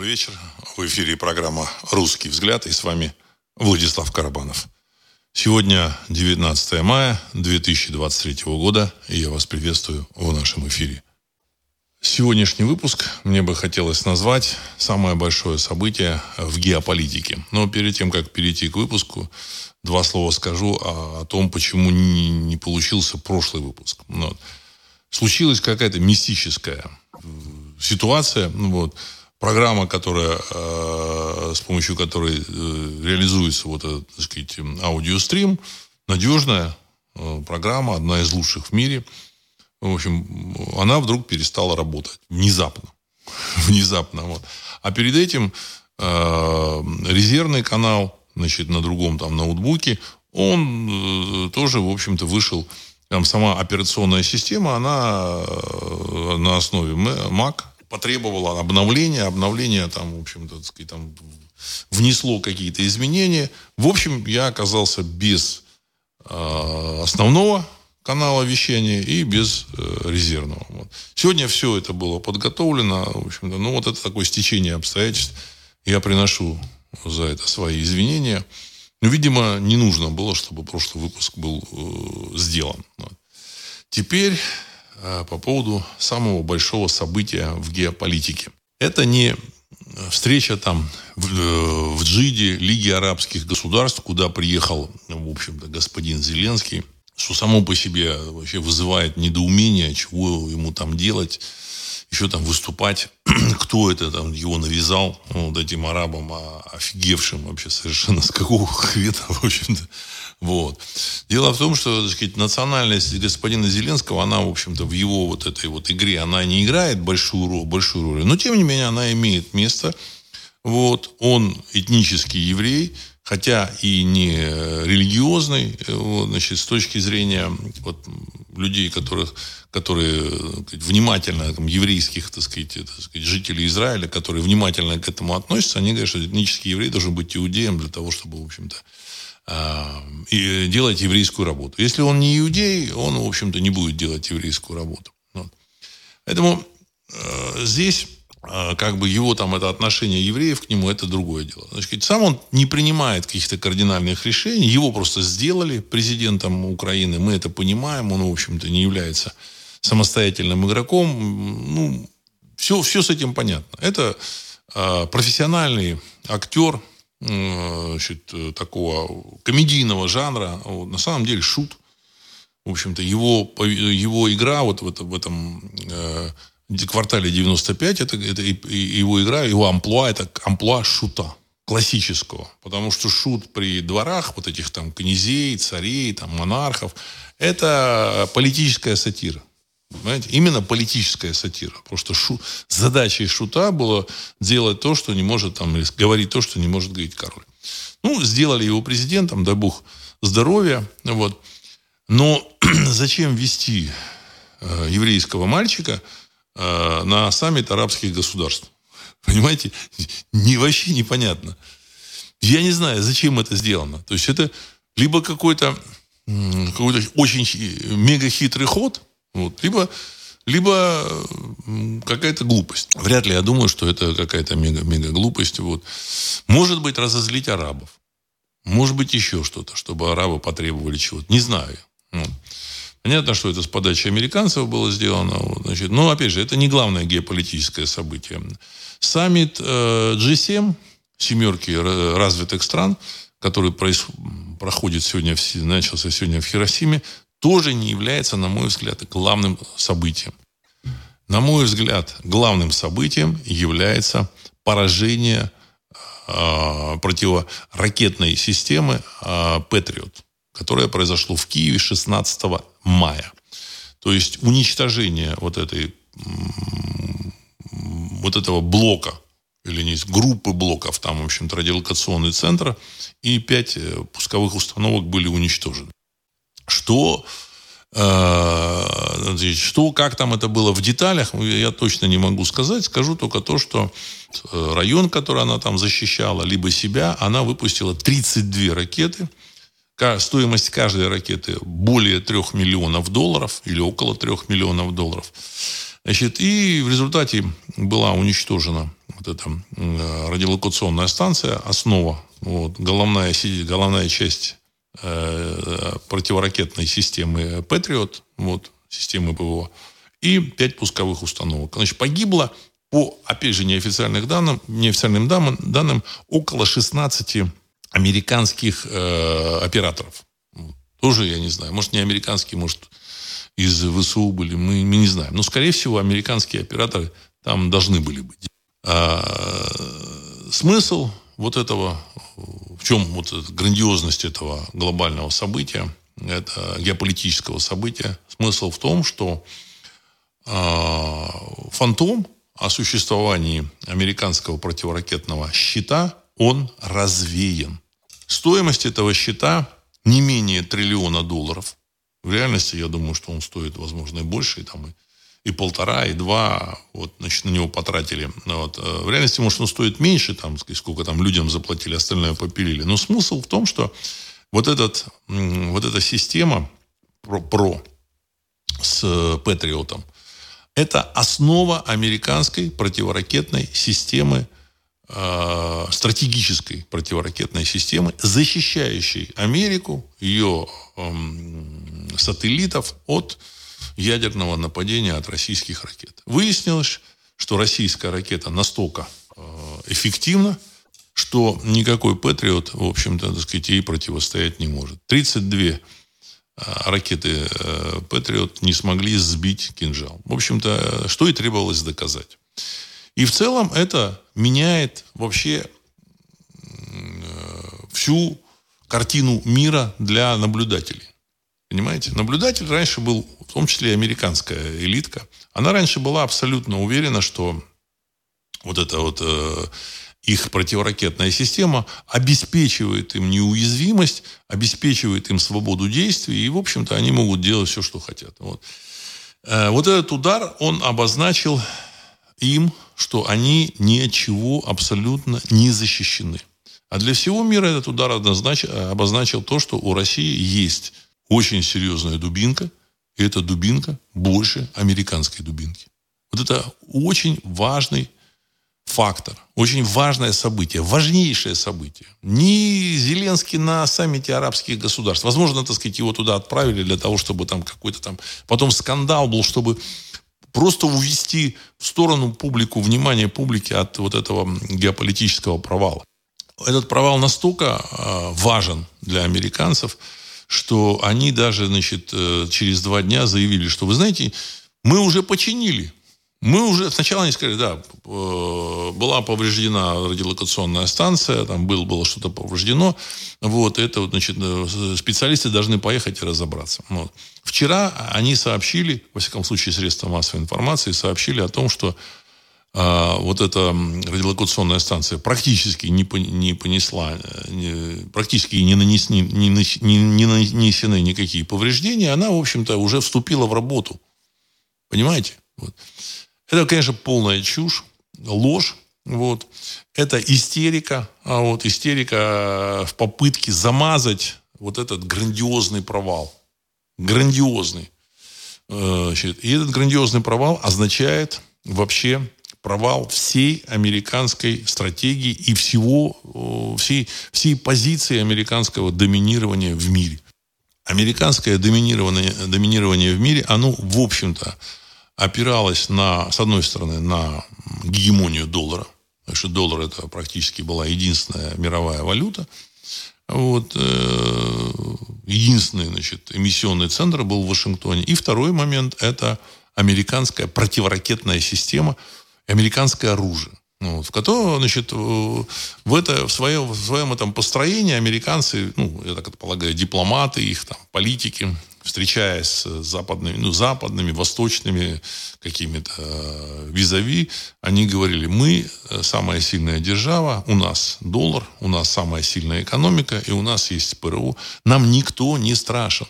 Добрый вечер. В эфире программа «Русский взгляд» и с вами Владислав Карабанов. Сегодня 19 мая 2023 года, и я вас приветствую в нашем эфире. Сегодняшний выпуск мне бы хотелось назвать «Самое большое событие в геополитике». Но перед тем, как перейти к выпуску, два слова скажу о, о том, почему не, не получился прошлый выпуск. Ну вот. Случилась какая-то мистическая ситуация. Ну вот программа, которая, э, с помощью которой э, реализуется вот этот, так сказать, аудиострим, надежная э, программа, одна из лучших в мире. В общем, она вдруг перестала работать. Внезапно. Внезапно. Вот. А перед этим резервный канал, значит, на другом там ноутбуке, он тоже, в общем-то, вышел там сама операционная система, она на основе Mac, потребовало обновления, обновление там, в общем-то, сказать, там внесло какие-то изменения. В общем, я оказался без э, основного канала вещания и без э, резервного. Вот. Сегодня все это было подготовлено. В общем-то, ну, вот это такое стечение обстоятельств. Я приношу за это свои извинения. Но, видимо, не нужно было, чтобы прошлый выпуск был э, сделан. Вот. Теперь по поводу самого большого события в геополитике. Это не встреча там в, э, в Джиде Лиги арабских государств, куда приехал, в общем-то, господин Зеленский, что само по себе вообще вызывает недоумение, чего ему там делать, еще там выступать, кто это там его навязал, ну, вот этим арабам, а, офигевшим вообще совершенно, с какого хрена, в общем-то, вот. Дело в том, что так сказать, национальность господина Зеленского, она, в общем-то, в его вот этой вот игре, она не играет большую роль, большую роль. Но, тем не менее, она имеет место. Вот. Он этнический еврей, хотя и не религиозный, вот, значит, с точки зрения вот, людей, которых, которые сказать, внимательно, там, еврейских, так сказать, так сказать, жителей Израиля, которые внимательно к этому относятся, они говорят, что этнический еврей должен быть иудеем для того, чтобы, в общем-то, и делать еврейскую работу. Если он не иудей, он, в общем-то, не будет делать еврейскую работу. Вот. Поэтому э, здесь э, как бы его там это отношение евреев к нему, это другое дело. Значит, сам он не принимает каких-то кардинальных решений, его просто сделали президентом Украины, мы это понимаем, он, в общем-то, не является самостоятельным игроком. Ну, все, все с этим понятно. Это э, профессиональный актер, значит, э, такого комедийного жанра. Вот, на самом деле шут. В общем-то, его, его игра вот в, это, в этом э, квартале 95, это, это его игра, его амплуа, это амплуа шута классического. Потому что шут при дворах вот этих там князей, царей, там монархов, это политическая сатира. Понимаете? Именно политическая сатира. Потому что шу... задачей шута было делать то, что не может там, или говорить то, что не может говорить король. Ну, сделали его президентом, дай бог здоровья. Вот. Но зачем вести э, еврейского мальчика э, на саммит арабских государств? Понимаете? Не, вообще непонятно. Я не знаю, зачем это сделано. То есть это либо какой-то какой очень мега хитрый ход – вот. Либо, либо какая-то глупость. Вряд ли я думаю, что это какая-то мега-мега глупость. Вот. Может быть, разозлить арабов. Может быть, еще что-то, чтобы арабы потребовали чего-то. Не знаю. Вот. Понятно, что это с подачи американцев было сделано. Вот, значит, но, опять же, это не главное геополитическое событие. Саммит э, G7, семерки развитых стран, который проис... проходит сегодня, в... начался сегодня в Хиросиме, тоже не является, на мой взгляд, главным событием. На мой взгляд, главным событием является поражение э, противоракетной системы э, Патриот, которое произошло в Киеве 16 мая. То есть уничтожение вот этой вот этого блока или не группы блоков, там, в общем-то, радиолокационный центр, и пять э, пусковых установок были уничтожены. Что э, что, как там это было в деталях, я точно не могу сказать. Скажу только то, что э, район, который она там защищала, либо себя, она выпустила 32 ракеты. Стоимость каждой ракеты более 3 миллионов долларов или около 3 миллионов долларов. Значит, и в результате была уничтожена вот эта радиолокационная станция, основа, вот, головная, головная часть э, противоракетной системы Patriot, вот, системы ПВО, и пять пусковых установок. Значит, погибло по, опять же, неофициальным данным, неофициальным данным, данным около 16 американских э, операторов. Тоже, я не знаю, может, не американские, может, из ВСУ были, мы, мы не знаем. Но, скорее всего, американские операторы там должны были быть. А, смысл вот этого, в чем вот грандиозность этого глобального события, это геополитического события, смысл в том, что а, фантом о существовании американского противоракетного щита, он развеян. Стоимость этого щита не менее триллиона долларов. В реальности, я думаю, что он стоит, возможно, и больше, и там и, и полтора, и два, вот, значит, на него потратили. Вот. Э, в реальности, может, он стоит меньше, там, сколько там людям заплатили, остальное попилили. Но смысл в том, что вот, этот, вот эта система про, про с Патриотом, это основа американской противоракетной системы, э, стратегической противоракетной системы, защищающей Америку, ее э, сателлитов от ядерного нападения от российских ракет. Выяснилось, что российская ракета настолько э, эффективна, что никакой Патриот, в общем-то, так сказать, ей противостоять не может. 32 а ракеты э, Патриот не смогли сбить кинжал. В общем-то, что и требовалось доказать. И в целом это меняет вообще э, всю картину мира для наблюдателей. Понимаете? Наблюдатель раньше был, в том числе и американская элитка, она раньше была абсолютно уверена, что вот это вот э, их противоракетная система обеспечивает им неуязвимость, обеспечивает им свободу действий, и, в общем-то, они могут делать все, что хотят. Вот. Э, вот этот удар, он обозначил им, что они ничего абсолютно не защищены. А для всего мира этот удар обозначил то, что у России есть очень серьезная дубинка, и эта дубинка больше американской дубинки. Вот это очень важный фактор, очень важное событие, важнейшее событие. Не Зеленский на саммите арабских государств. Возможно, так сказать, его туда отправили для того, чтобы там какой-то там... Потом скандал был, чтобы просто увести в сторону публику, внимание публики от вот этого геополитического провала. Этот провал настолько э, важен для американцев, что они даже, значит, э, через два дня заявили, что, вы знаете, мы уже починили мы уже, сначала они сказали, да, э, была повреждена радиолокационная станция, там было, было что-то повреждено. Вот, это, значит, э, специалисты должны поехать и разобраться. Вот. Вчера они сообщили, во всяком случае, средства массовой информации, сообщили о том, что а, вот эта радиолокационная станция практически не, не понесла, э, не, практически не, нанес, не, не, не нанесены никакие повреждения, она, в общем-то, уже вступила в работу. Понимаете? Вот. Это, конечно, полная чушь, ложь. Вот. Это истерика, а вот истерика в попытке замазать вот этот грандиозный провал. Грандиозный. Э, и этот грандиозный провал означает вообще провал всей американской стратегии и всего, всей, всей позиции американского доминирования в мире. Американское доминирование, доминирование в мире, оно, в общем-то, опиралась на, с одной стороны, на гегемонию доллара, потому что доллар это практически была единственная мировая валюта. Вот, э, единственный значит, эмиссионный центр был в Вашингтоне. И второй момент – это американская противоракетная система, американское оружие. Ну, в котором, значит, в, это, в, своем, в своем этом построении американцы, ну, я так полагаю, дипломаты, их там, политики, встречаясь с западными, ну, западными, восточными какими-то э, визави, они говорили, мы э, самая сильная держава, у нас доллар, у нас самая сильная экономика, и у нас есть ПРУ. Нам никто не страшен.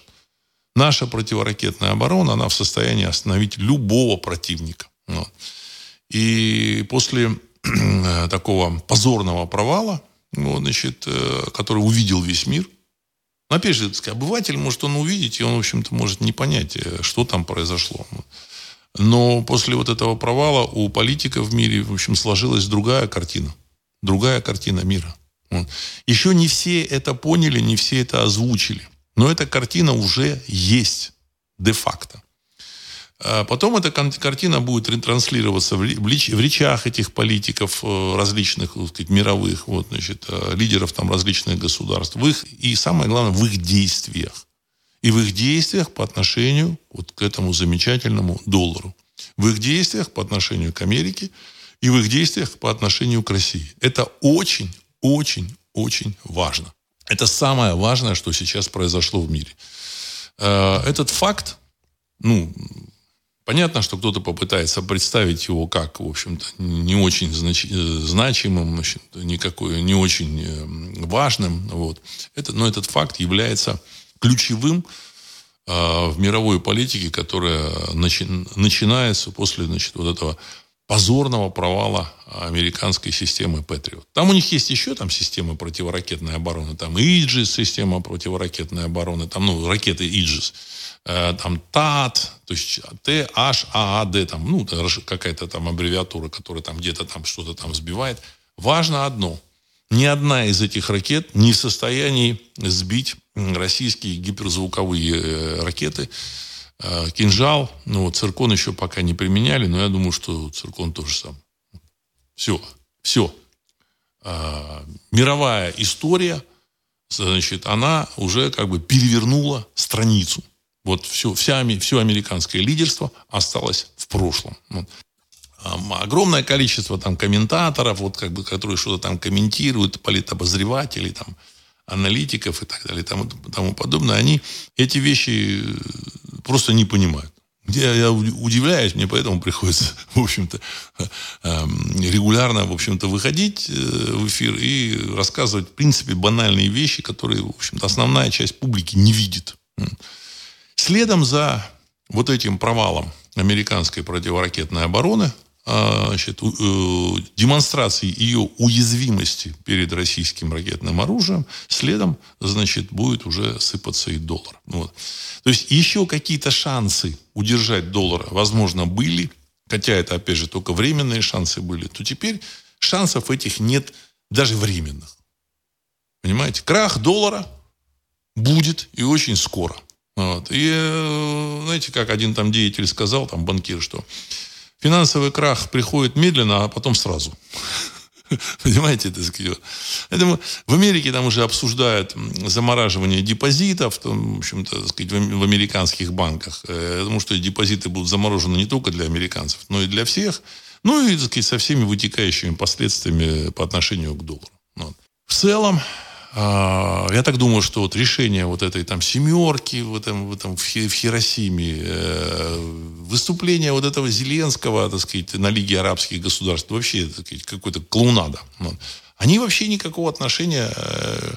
Наша противоракетная оборона, она в состоянии остановить любого противника. Вот. И после такого позорного провала, вот, значит, э, который увидел весь мир – но опять же, обыватель может он увидеть, и он, в общем-то, может не понять, э, что там произошло. Но после вот этого провала у политиков в мире, в общем, сложилась другая картина. Другая картина мира. Еще не все это поняли, не все это озвучили. Но эта картина уже есть де-факто. А потом эта картина будет ретранслироваться в речах этих политиков э, различных, так сказать, мировых, вот, значит, э, лидеров там различных государств, в их, и самое главное, в их действиях. И в их действиях по отношению вот к этому замечательному доллару. В их действиях по отношению к Америке и в их действиях по отношению к России. Это очень, очень, очень важно. Это самое важное, что сейчас произошло в мире. Э, этот факт, ну, понятно, что кто-то попытается представить его как, в общем-то, не очень знач... значимым, значит, никакой, не очень э, важным. Вот. Это, но этот факт является ключевым э, в мировой политике, которая начи... начинается после значит, вот этого позорного провала американской системы Патриот. Там у них есть еще там системы противоракетной обороны. Там Иджис, система противоракетной обороны. Там, ну, ракеты Иджис. Э, там ТАТ, то есть Т, H, А, А, Д, там, ну, какая-то там аббревиатура, которая там где-то там что-то там сбивает. Важно одно. Ни одна из этих ракет не в состоянии сбить российские гиперзвуковые э, ракеты, Э, кинжал, ну, вот циркон еще пока не применяли, но я думаю, что циркон тоже сам. Все, все. А, мировая история, значит, она уже как бы перевернула страницу. Вот все, вся, все американское лидерство осталось в прошлом. Вот. Огромное количество там комментаторов, вот как бы, которые что-то там комментируют, политобозревателей, там, аналитиков и так далее, и тому, тому подобное, они эти вещи просто не понимают. Я, я удивляюсь, мне поэтому приходится, в общем-то, регулярно, в общем-то, выходить э, в эфир и рассказывать, в принципе, банальные вещи, которые, в общем-то, основная часть публики не видит. Следом за вот этим провалом американской противоракетной обороны а, значит, э, демонстрации ее уязвимости перед российским ракетным оружием, следом, значит, будет уже сыпаться и доллар. Вот. То есть еще какие-то шансы удержать доллар, возможно, были, хотя это, опять же, только временные шансы были, то теперь шансов этих нет даже временных. Понимаете? Крах доллара будет и очень скоро. Вот. И э, знаете, как один там деятель сказал, там банкир, что финансовый крах приходит медленно, а потом сразу. Понимаете, сказать. Поэтому в Америке там уже обсуждают замораживание депозитов, там, в общем-то, сказать, в американских банках. Э, я думаю, что депозиты будут заморожены не только для американцев, но и для всех. Ну и, так сказать, со всеми вытекающими последствиями по отношению к доллару. Вот. В целом, я так думаю, что вот решение вот этой там семерки в этом, в этом в Хиросиме, э, выступление вот этого Зеленского, так сказать, на Лиге арабских государств, вообще, так сказать, какой-то клоунада. Они вообще никакого отношения э,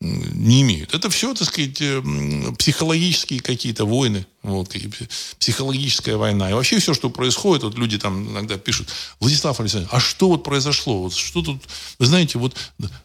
не имеют. Это все, так сказать, э, психологические какие-то войны, вот, психологическая война. И вообще все, что происходит, вот люди там иногда пишут, Владислав Александрович, а что вот произошло? Вот что тут, вы знаете, вот,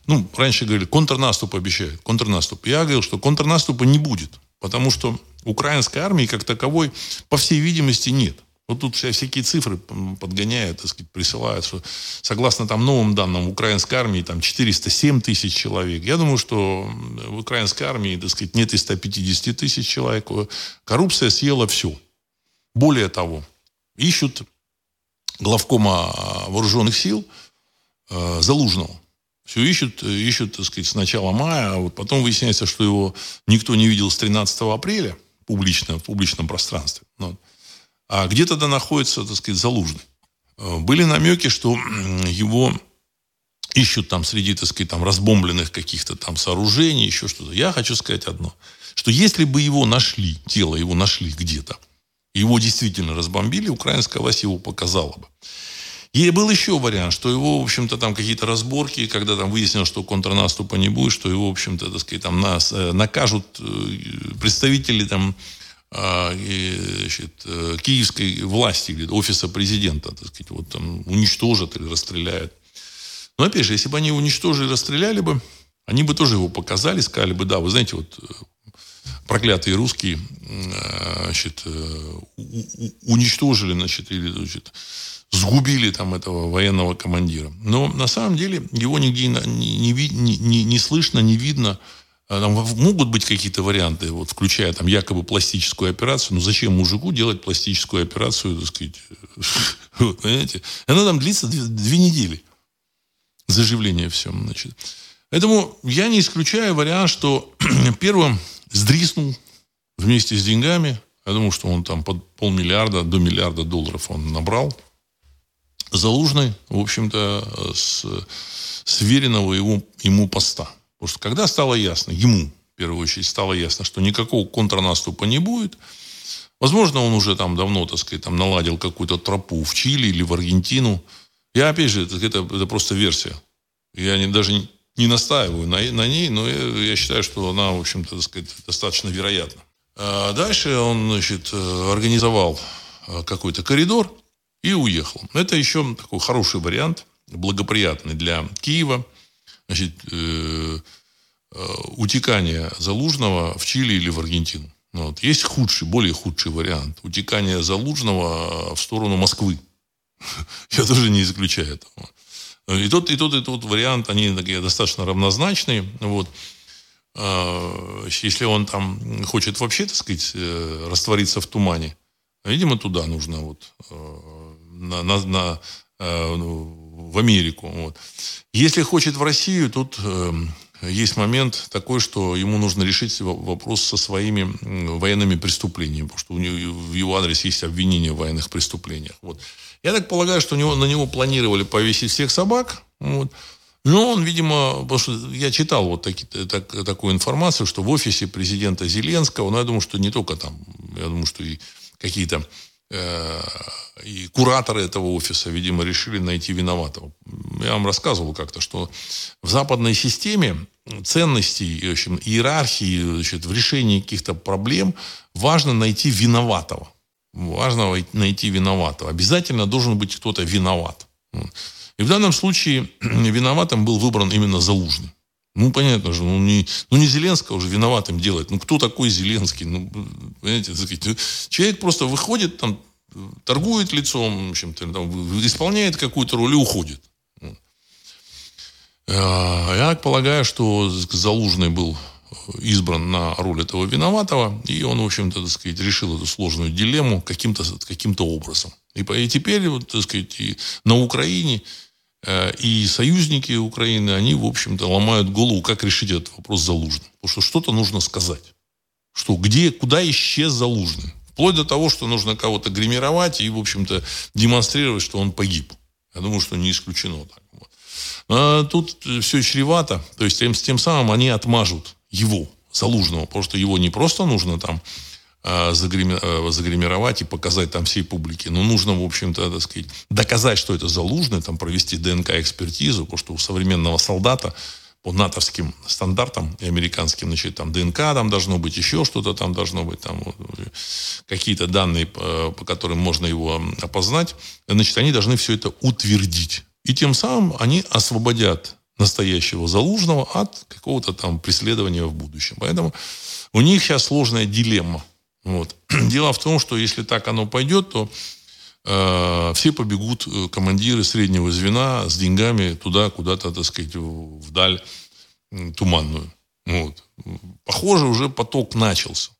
ну, раньше говорили, контрнаступ обещают, контрнаступ. Я говорил, что контрнаступа не будет, потому что украинской армии как таковой, по всей видимости, нет. Вот тут всякие цифры подгоняют, так сказать, присылают, что согласно там новым данным украинской армии там 407 тысяч человек. Я думаю, что в украинской армии, так сказать, нет и 150 тысяч человек. Коррупция съела все. Более того, ищут главкома а, вооруженных сил э, Залужного. Все ищут, ищут, так сказать, с начала мая, а вот потом выясняется, что его никто не видел с 13 апреля публично, в публичном пространстве. Вот. А где тогда находится, так сказать, Залужный? Э, были намеки, что его ищут там среди, так сказать, там разбомбленных каких-то там сооружений, еще что-то. Я хочу сказать одно, что если бы его нашли, тело его нашли где-то, его действительно разбомбили, украинская власть его показала бы. И был еще вариант, что его, в общем-то, там какие-то разборки, когда там выяснилось, что контрнаступа не будет, что его, в общем-то, так сказать, там нас э, накажут э, представители там значит, э, киевской власти или офиса президента, так сказать, вот там уничтожат или расстреляют. Но опять же, если бы они его уничтожили, расстреляли бы, они бы тоже его показали, сказали бы, да, вы знаете, вот э, проклятые русские значит, уничтожили, значит, или значит, сгубили там этого военного командира. Но на самом деле его нигде не, не, не, не слышно, не видно. А там могут быть какие-то варианты, вот, включая там якобы пластическую операцию. Но зачем мужику делать пластическую операцию, так сказать, понимаете? Она там длится две, две недели. Заживление все, значит. Поэтому я не исключаю вариант, что первым сдриснул вместе с деньгами. Я думаю, что он там под полмиллиарда до миллиарда долларов он набрал. Залужный, в общем-то, с сверенного ему, ему поста. Потому что когда стало ясно, ему, в первую очередь, стало ясно, что никакого контрнаступа не будет, возможно, он уже там давно, так сказать, там наладил какую-то тропу в Чили или в Аргентину. Я, опять же, это, это, это просто версия. Я не, даже не, настаиваю на, на ней, но я, я считаю, что она, в общем-то, так сказать, достаточно вероятна. А дальше он, значит, организовал э, какой-то коридор, и уехал. Это еще такой хороший вариант, благоприятный для Киева. Значит, э, э, утекание Залужного в Чили или в Аргентину. Ну вот. Есть худший, более худший вариант. Утекание Залужного в сторону Москвы. Я тоже не исключаю этого. И тот, и тот, и тот вариант, они такие достаточно равнозначные. Вот. А, если он там хочет вообще, так сказать, э, раствориться в тумане, видимо, туда нужно вот на, на, на, ну, в Америку. Вот. Если хочет в Россию, тут э, есть момент такой, что ему нужно решить вопрос со своими военными преступлениями, потому что у него, в его адрес есть обвинения в военных преступлениях. Вот. Я так полагаю, что у него, на него планировали повесить всех собак. Вот. Но он, видимо, потому что я читал вот таки, так, такую информацию, что в офисе президента Зеленского, ну, я думаю, что не только там, я думаю, что и какие-то и кураторы этого офиса, видимо, решили найти виноватого. Я вам рассказывал как-то, что в западной системе ценностей, в общем, иерархии значит, в решении каких-то проблем важно найти виноватого. Важно найти виноватого. Обязательно должен быть кто-то виноват. И в данном случае виноватым был выбран именно Залужный. Ну, понятно же, ну не, ну, не Зеленского уже виноватым делать. Ну, кто такой Зеленский? Ну, понимаете, человек просто выходит, там, торгует лицом, в общем-то, там, исполняет какую-то роль и уходит. А, я полагаю, что Залужный был избран на роль этого виноватого, и он, в общем-то, так сказать, решил эту сложную дилемму каким-то каким образом. И, и теперь, вот, так сказать, и на Украине и союзники Украины, они, в общем-то, ломают голову, как решить этот вопрос Залужным. Потому что что-то нужно сказать. Что, где, куда исчез Залужный. Вплоть до того, что нужно кого-то гримировать и, в общем-то, демонстрировать, что он погиб. Я думаю, что не исключено так. Вот. А тут все чревато. То есть, тем, тем самым они отмажут его, Залужного. Потому что его не просто нужно там Э, загримировать и показать там всей публике. Но нужно, в общем-то, так сказать, доказать, что это залужный, там, провести ДНК-экспертизу, потому что у современного солдата по натовским стандартам и американским, значит, там ДНК там должно быть, еще что-то там должно быть, там какие-то данные, по, по которым можно его опознать, значит, они должны все это утвердить. И тем самым они освободят настоящего залужного от какого-то там преследования в будущем. Поэтому у них сейчас сложная дилемма. Вот. Дело в том, что если так оно пойдет, то э, все побегут э, командиры среднего звена с деньгами туда, куда-то, так сказать, вдаль туманную. Вот. Похоже, уже поток начался.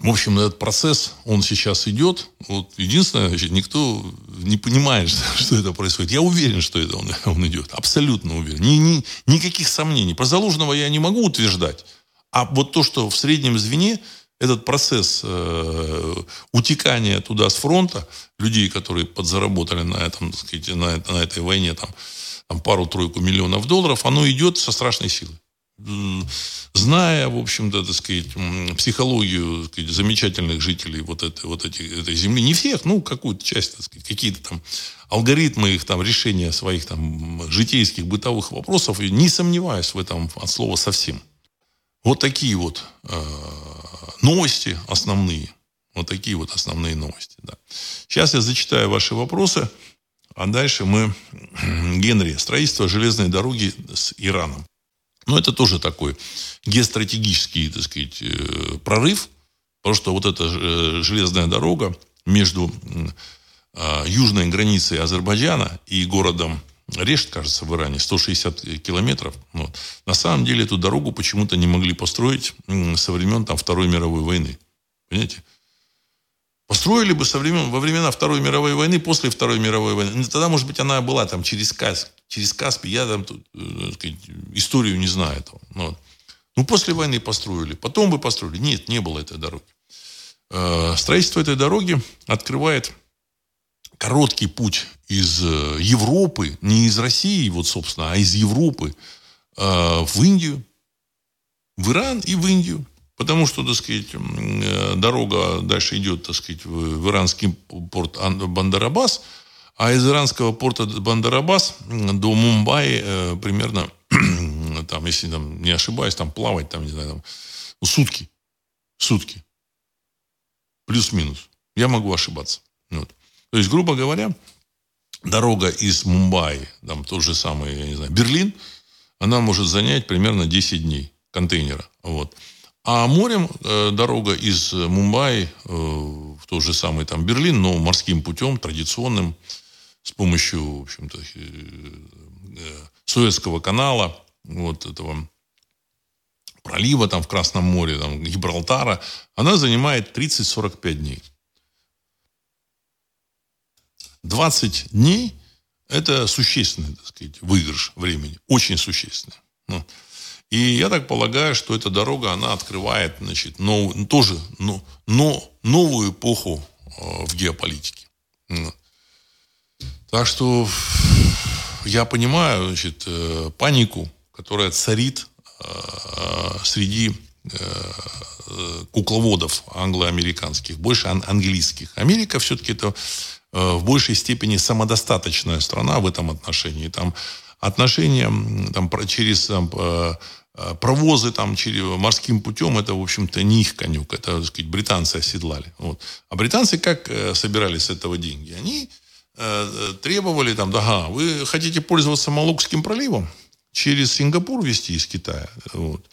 В общем, этот процесс, он сейчас идет. Вот единственное, значит, никто не понимает, что это происходит. Я уверен, что это он, он идет. Абсолютно уверен. Ни, ни, никаких сомнений. Про Залужного я не могу утверждать. А вот то, что в среднем звене этот процесс э, утекания туда с фронта, людей, которые подзаработали на, этом, так сказать, на, на этой войне там, там пару-тройку миллионов долларов, оно идет со страшной силой. Зная, в общем-то, так сказать, психологию так сказать, замечательных жителей вот, этой, вот эти, этой земли, не всех, ну, какую-то часть, так сказать, какие-то там алгоритмы их там решения своих там житейских, бытовых вопросов, не сомневаюсь в этом от слова совсем. Вот такие вот э, новости основные. Вот такие вот основные новости. Да. Сейчас я зачитаю ваши вопросы, а дальше мы... Генри, строительство железной дороги с Ираном. Но это тоже такой геостратегический, так сказать, э, прорыв, потому что вот эта э, железная дорога между а, южной границей Азербайджана и городом Решт, кажется, в Иране, 160 километров. Вот. На самом деле эту дорогу почему-то не могли построить со времен там, Второй мировой войны. Понимаете? Построили бы со времен, во времена Второй мировой войны, после Второй мировой войны. Ну, тогда, может быть, она была там через Каспий. Через Каспий. Я там тут, э, сказать, историю не знаю. Этого. Ну, вот. ну, после войны построили. Потом бы построили. Нет, не было этой дороги. Э, строительство этой дороги открывает короткий путь из э, Европы, не из России, вот, собственно, а из Европы в Индию, в Иран и в Индию. Потому что, так сказать, э, дорога дальше идет, так сказать, в иранский порт Бандарабас, а из иранского порта Бандарабас до Мумбаи э, примерно, там, если там, не ошибаюсь, там плавать, там, не знаю, там, ну, сутки. Сутки. Плюс-минус. Я могу ошибаться. Вот. То есть, грубо говоря, дорога из Мумбаи, там тот же самый, я не знаю, Берлин, она может занять примерно 10 дней контейнера. Вот. А морем э, дорога из Мумбаи э, в тот же самый там Берлин, но морским путем, традиционным, с помощью, в общем-то, э, э, Суэцкого канала, вот этого пролива там в Красном море, там, Гибралтара, она занимает 30-45 дней. 20 дней – это существенный, так сказать, выигрыш времени. Очень существенный. Ну, и я так полагаю, что эта дорога, она открывает, значит, нов, тоже но, но, новую эпоху э, в геополитике. Так что я понимаю, значит, э, панику, которая царит э, среди кукловодов англо-американских, больше английских. Америка все-таки это в большей степени самодостаточная страна в этом отношении. Там отношения там, через там, э, э, провозы там, через, морским путем, это, в общем-то, не их конюк. Это, так сказать, британцы оседлали. Вот. А британцы как э, собирали с этого деньги? Они э, требовали, там, ага, вы хотите пользоваться Малукским проливом? Через Сингапур везти из Китая? Вот.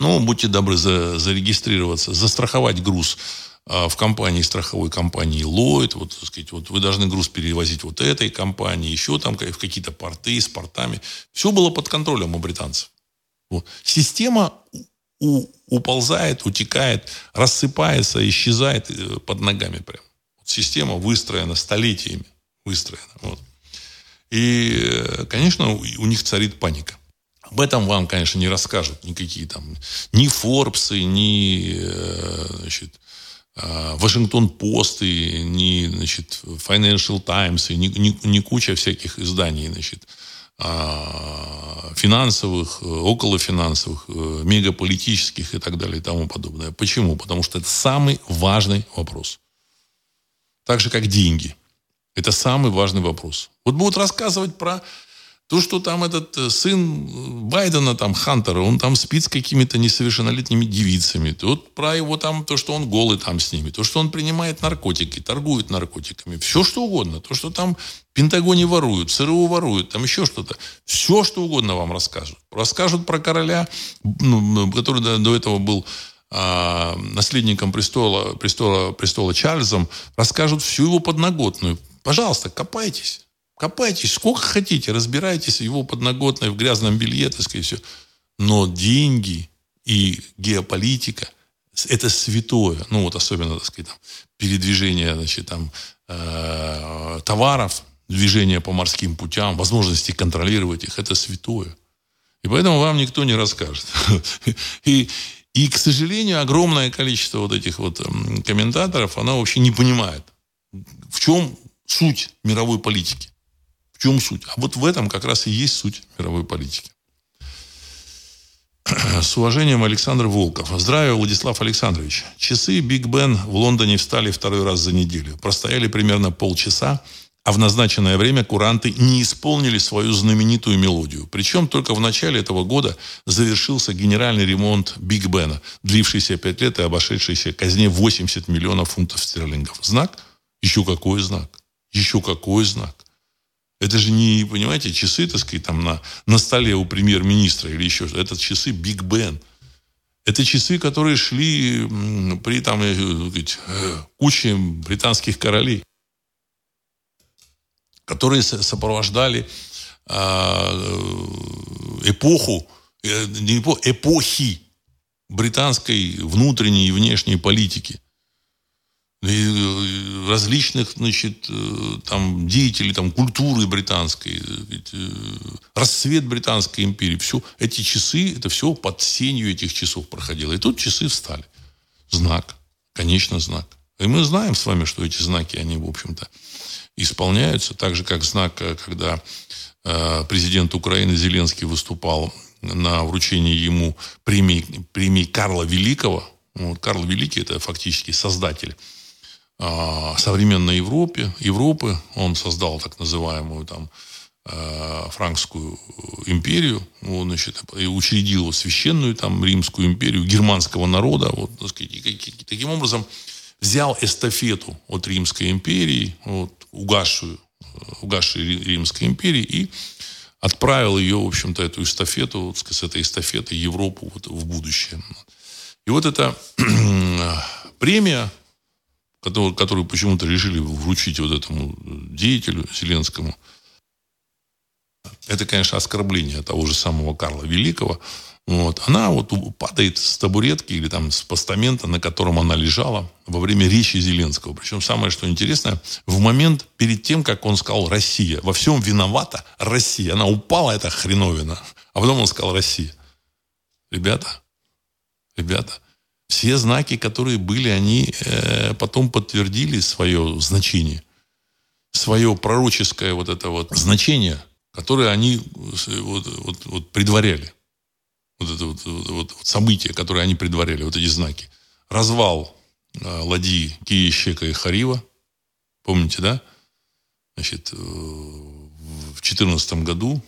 Ну, будьте добры за, зарегистрироваться, застраховать груз а, в компании, страховой компании Lloyd, вот, так сказать, вот вы должны груз перевозить вот этой компании, еще там в какие-то порты с портами. Все было под контролем у британцев. Вот. Система у, уползает, утекает, рассыпается, исчезает э, под ногами прям. Вот система выстроена столетиями. Выстроена. Вот. И, э, конечно, у них царит паника. Об этом вам, конечно, не расскажут никакие там ни Форбсы, ни э, значит, а, Вашингтон Пост и не, значит, Financial Times и не, не, куча всяких изданий, значит, а, финансовых, околофинансовых, э, мегаполитических и так далее и тому подобное. Почему? Потому что это самый важный вопрос. Так же, как деньги. Это самый важный вопрос. Вот будут рассказывать про то, что там этот э, сын Байдена, там, Хантера, он там спит с какими-то несовершеннолетними девицами. Вот про его там, то, что он голый там с ними. То, что он принимает наркотики, торгует наркотиками. Все, что угодно. То, что там в Пентагоне воруют, ЦРУ воруют, там еще что-то. Все, что угодно вам расскажут. Расскажут про короля, ну, который до, до этого был а, наследником престола, престола, престола Чарльзом. Расскажут всю его подноготную. Пожалуйста, копайтесь. Копайтесь сколько хотите, разбирайтесь его подноготной в грязном белье, так сказать, все. Но деньги и геополитика – это святое. Ну, вот особенно, так сказать, там, передвижение, значит, там, э, товаров, движение по морским путям, возможности контролировать их – это святое. И поэтому вам никто не расскажет. И, и, к сожалению, огромное количество вот этих вот комментаторов, она вообще не понимает, в чем суть мировой политики чем суть? А вот в этом как раз и есть суть мировой политики. С уважением, Александр Волков. Здравия, Владислав Александрович. Часы Биг Бен в Лондоне встали второй раз за неделю. Простояли примерно полчаса, а в назначенное время куранты не исполнили свою знаменитую мелодию. Причем только в начале этого года завершился генеральный ремонт Биг Бена, длившийся 5 лет и обошедшийся казне 80 миллионов фунтов стерлингов. Знак? Еще какой знак? Еще какой знак? Это же не, понимаете, часы, так сказать, там на, на столе у премьер-министра или еще что-то. Это часы Биг Бен. Это часы, которые шли при там, сказать, куче британских королей, которые сопровождали а, э, не эпоху, эпохи британской внутренней и внешней политики э, различных, значит, э, там, деятелей там, культуры британской, расцвет британской империи. Все, эти часы, это все под сенью этих часов проходило. И тут часы встали. Знак. Конечно, знак. И мы знаем с вами, что эти знаки, они, в общем-то, исполняются. Так же, как знак, когда Э, президент Украины Зеленский выступал на вручении ему премии, премии Карла Великого. Карл Великий – это фактически создатель э, современной Европы, Европы. Он создал так называемую там, э, франкскую империю, вот, значит, и учредил священную там, римскую империю германского народа. Вот, так сказать, и, таким образом взял эстафету от Римской империи, вот, угасшую угасшей Римской империи и отправил ее, в общем-то, эту эстафету, вот, с этой эстафеты Европу вот, в будущее. И вот эта премия, которую, которую почему-то решили вручить вот этому деятелю Зеленскому, это, конечно, оскорбление того же самого Карла Великого, вот. Она вот падает с табуретки или там с постамента, на котором она лежала во время речи Зеленского. Причем самое, что интересно, в момент перед тем, как он сказал «Россия», во всем виновата Россия. Она упала, эта хреновина. А потом он сказал «Россия». Ребята, ребята, все знаки, которые были, они э, потом подтвердили свое значение, свое пророческое вот это вот значение, которое они э, вот, вот, вот предваряли вот это вот, вот, вот события, которые они предваряли, вот эти знаки. Развал э, ладьи Кия, Щека и Харива. Помните, да? Значит, э, в 2014 году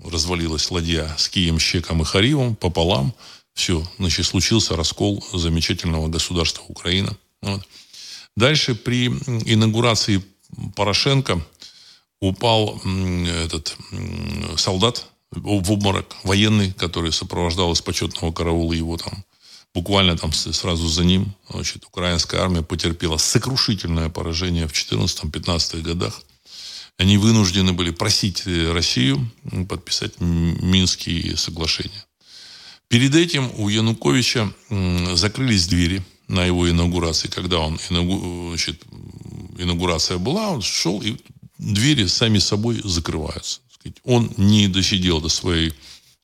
развалилась ладья с Кием, Щеком и Харивом пополам. Все, значит, случился раскол замечательного государства Украина. Вот. Дальше при инаугурации Порошенко упал этот солдат в обморок военный, который сопровождал из почетного караула его там. Буквально там сразу за ним значит, украинская армия потерпела сокрушительное поражение в 14-15 годах. Они вынуждены были просить э, Россию подписать Минские соглашения. Перед этим у Януковича закрылись двери на его инаугурации. Когда он, значит, инаугурация была, он шел, и двери сами собой закрываются он не досидел до, своей,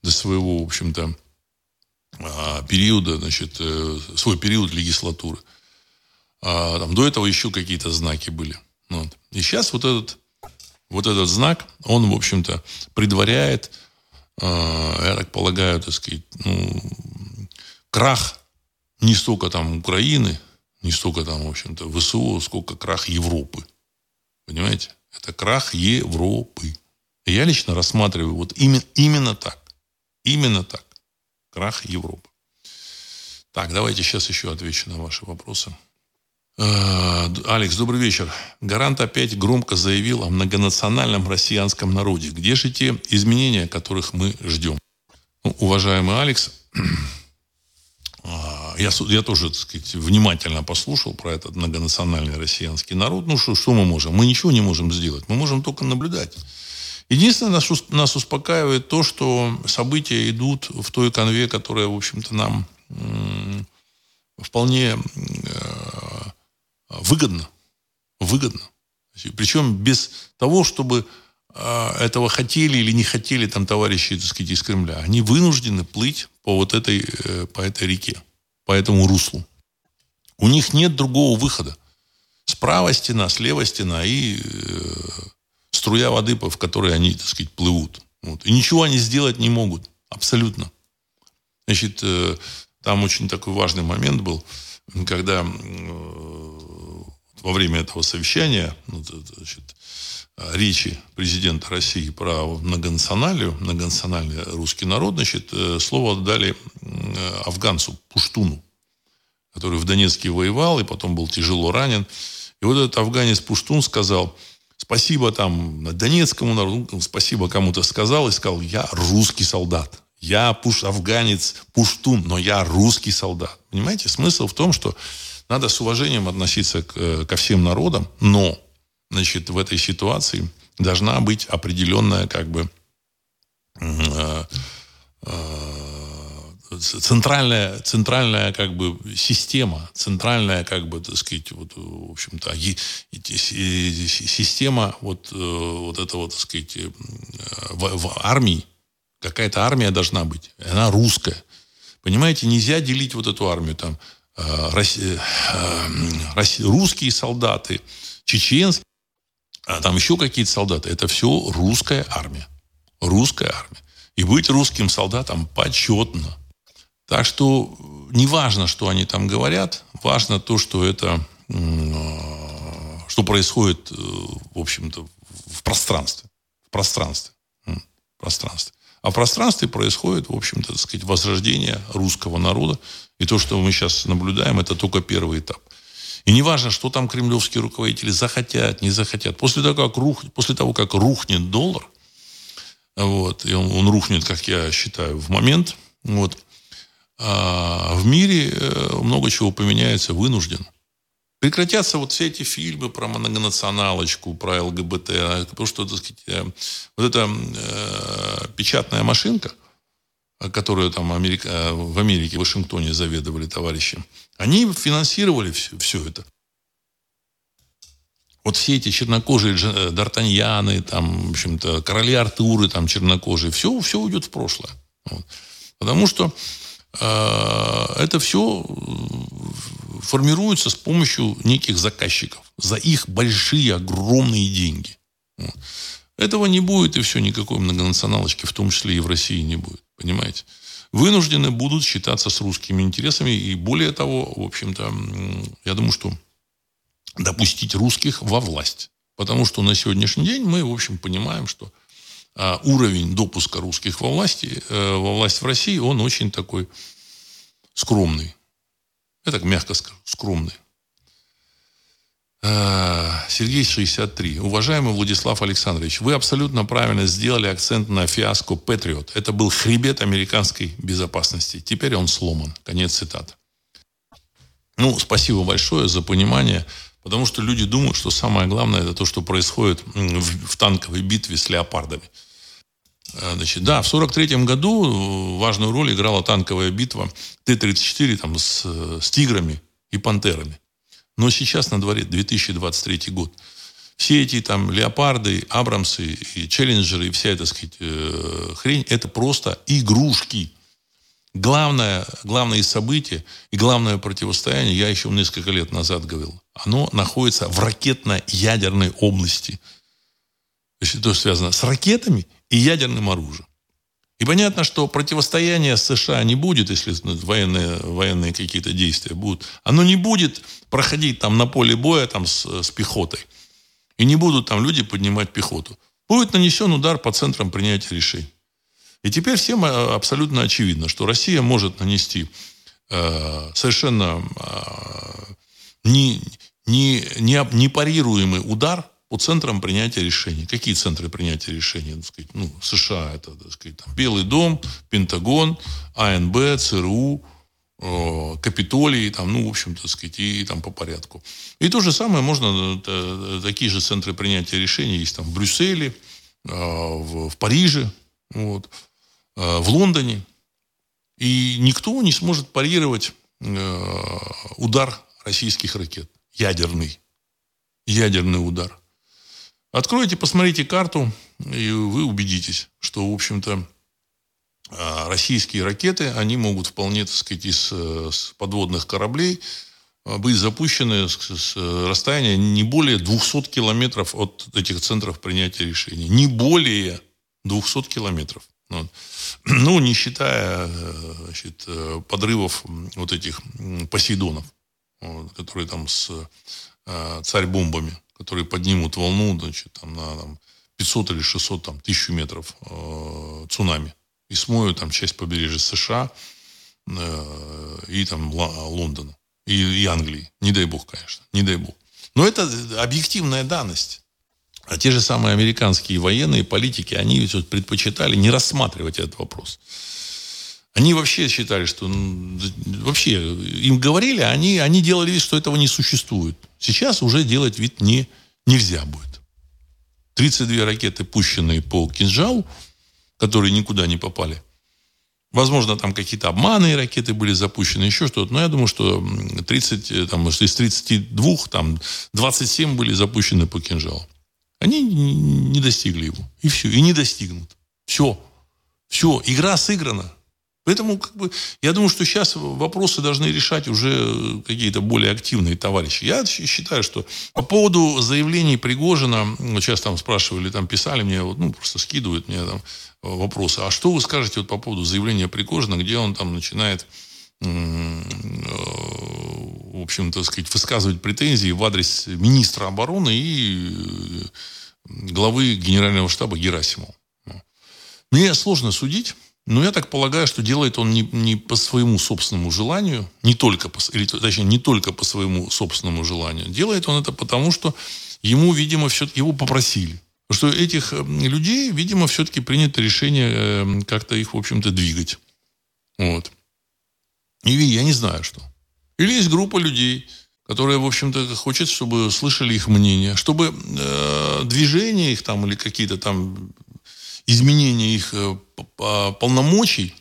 до своего, в общем-то, а, периода, значит, э, свой период легислатуры. А, там, до этого еще какие-то знаки были. Вот. И сейчас вот этот, вот этот знак, он, в общем-то, предваряет, я так полагаю, так сказать, ну, крах не столько там Украины, не столько там, в общем-то, ВСУ, сколько крах Европы. Понимаете? Это крах Европы. Я лично рассматриваю вот именно, именно так. Именно так. Крах Европы. Так, давайте сейчас еще отвечу на ваши вопросы. Э, Алекс, добрый вечер. Гарант опять громко заявил о многонациональном россиянском народе. Где же те изменения, которых мы ждем? Ну, уважаемый Алекс, а, я, я тоже, так сказать, внимательно послушал про этот многонациональный россиянский народ. Ну, что, что мы можем? Мы ничего не можем сделать. Мы можем только наблюдать. Единственное, нас, нас успокаивает то, что события идут в той конве, которая, в общем-то, нам вполне э, выгодно. Выгодно. Причем без того, чтобы э, этого хотели или не хотели там товарищи, так сказать, из Кремля. Они вынуждены плыть по вот этой, э, по этой реке, по этому руслу. У них нет другого выхода. Справа стена, слева стена и струя воды, в которой они, так сказать, плывут. Вот. И ничего они сделать не могут. Абсолютно. Значит, э, там очень такой важный момент был, когда э, во время этого совещания, значит, речи президента России про многонационалию, многонациональный русский народ, значит, э, слово отдали афганцу Пуштуну, который в Донецке воевал и потом был тяжело ранен. И вот этот афганец Пуштун сказал – спасибо там Донецкому народу, ну, спасибо кому-то сказал и сказал, я русский солдат. Я пуш, афганец, пуштун, но я русский солдат. Понимаете, смысл в том, что надо с уважением относиться к, э, ко всем народам, но значит, в этой ситуации должна быть определенная как бы э, э, центральная, центральная как бы система, центральная как бы, так сказать, вот, в общем-то, система вот, вот этого, так сказать, в, в армии, какая-то армия должна быть, она русская. Понимаете, нельзя делить вот эту армию там, русские солдаты, чеченские, а там еще какие-то солдаты. Это все русская армия. Русская армия. И быть русским солдатом почетно. Так что не важно, что они там говорят, важно то, что это, что происходит, э, в общем-то, в пространстве. В пространстве. В пространстве. А в пространстве происходит, в общем-то, сказать, возрождение русского народа. И то, что мы сейчас наблюдаем, это только первый этап. И не важно, что там кремлевские руководители захотят, не захотят. После того, как, рух, после того, как рухнет доллар, вот, и он, он рухнет, как я считаю, в момент, вот, а в мире э, много чего поменяется вынужден. Прекратятся вот все эти фильмы про многонационалочку, про ЛГБТ, потому что, так сказать, э, вот эта э, печатная машинка, которую там Америка, в Америке, в Вашингтоне заведовали товарищи, они финансировали все, все это. Вот все эти чернокожие э, Д'Артаньяны, там, в общем-то, короли Артуры, там, чернокожие, все, все уйдет в прошлое. Вот. Потому что э, это все э, формируется с помощью неких заказчиков за их большие, огромные деньги. Вот. Этого не будет, и все, никакой многонационалочки, в том числе и в России, не будет. Понимаете? Вынуждены будут считаться с русскими интересами. И более того, в общем-то, я думаю, что допустить русских во власть. Потому что на сегодняшний день мы, в общем, понимаем, что а, уровень допуска русских во власти, э, во власть в России, он очень такой скромный. Я так мягко скажу, скромный. Э, Сергей 63. Уважаемый Владислав Александрович, вы абсолютно правильно сделали акцент на фиаско Патриот. Это был хребет американской безопасности. Теперь он сломан. Конец цитаты. Ну, спасибо большое за понимание, потому что люди думают, что самое главное это то, что происходит в, в танковой битве с леопардами. Э, значит, да, в 1943 году важную роль играла танковая битва Т-34 там, с, с тиграми и пантерами. Но сейчас на дворе 2023 год. Все эти там леопарды, абрамсы и челленджеры, и вся эта, сказать, э, хрень, это просто игрушки. Главное, главное событие и главное противостояние, я еще несколько лет назад говорил, оно находится в ракетно-ядерной области. То есть это связано с ракетами и ядерным оружием. И понятно, что противостояние США не будет, если военные, военные какие-то действия будут. Оно не будет проходить там на поле боя там, с, с пехотой. И не будут там люди поднимать пехоту. Будет нанесен удар по центрам принятия решений. И теперь всем э, абсолютно очевидно, что Россия может нанести э, совершенно э, не, не, не, непарируемый удар по центрам принятия решений. Какие центры принятия решений? Так сказать, ну, США это так сказать, там, Белый дом, Пентагон, АНБ, ЦРУ, э, Капитолий, там, ну, в общем, так сказать, и, там по порядку. И то же самое можно, э, такие же центры принятия решений есть там в Брюсселе, э, в, в Париже, вот, э, в Лондоне. И никто не сможет парировать э, удар российских ракет. Ядерный. Ядерный удар. Откройте, посмотрите карту, и вы убедитесь, что, в общем-то, а, российские ракеты, они могут вполне, так сказать, из э, подводных кораблей а, быть запущены с расстояния не более 200 километров от этих центров принятия решений. Не более 200 километров. Вот. Ну, не считая э, значит, э, подрывов вот этих Посейдонов, вот, которые там с царь-бомбами которые поднимут волну значит, там, на там, 500 или 600, там, 1000 метров э, цунами. И смоют там часть побережья США э, и там Лондона. И, и Англии. Не дай бог, конечно. Не дай бог. Но это объективная данность. А те же самые американские военные политики, они ведь вот предпочитали не рассматривать этот вопрос. Они вообще считали, что вообще им говорили, они, они делали вид, что этого не существует. Сейчас уже делать вид не, нельзя будет. 32 ракеты, пущенные по кинжалу, которые никуда не попали. Возможно, там какие-то обманные ракеты были запущены, еще что-то. Но я думаю, что 30, э, там, из 32, там, 27 были запущены по кинжалу. Они не достигли его. И все. И не достигнут. Все. Все. Игра сыграна. Поэтому, как бы, я думаю, что сейчас вопросы должны решать уже какие-то более активные товарищи. Я считаю, что по поводу заявлений Пригожина, сейчас там спрашивали, там писали мне, вот, ну, просто скидывают мне там вопросы. А что вы скажете вот по поводу заявления Пригожина, где он там начинает э, в общем, так сказать, высказывать претензии в адрес министра обороны и э, главы генерального штаба Герасимова. Мне сложно судить, но я так полагаю, что делает он не, не по своему собственному желанию, не только по, или, точнее, не только по своему собственному желанию. Делает он это потому, что ему, видимо, все-таки его попросили. Что этих э, людей, видимо, все-таки принято решение э, как-то их, в общем-то, двигать. Вот. И я не знаю, что. Или есть группа людей, которая, в общем-то, хочет, чтобы слышали их мнение, чтобы э, движение их там или какие-то там изменения их э, полномочий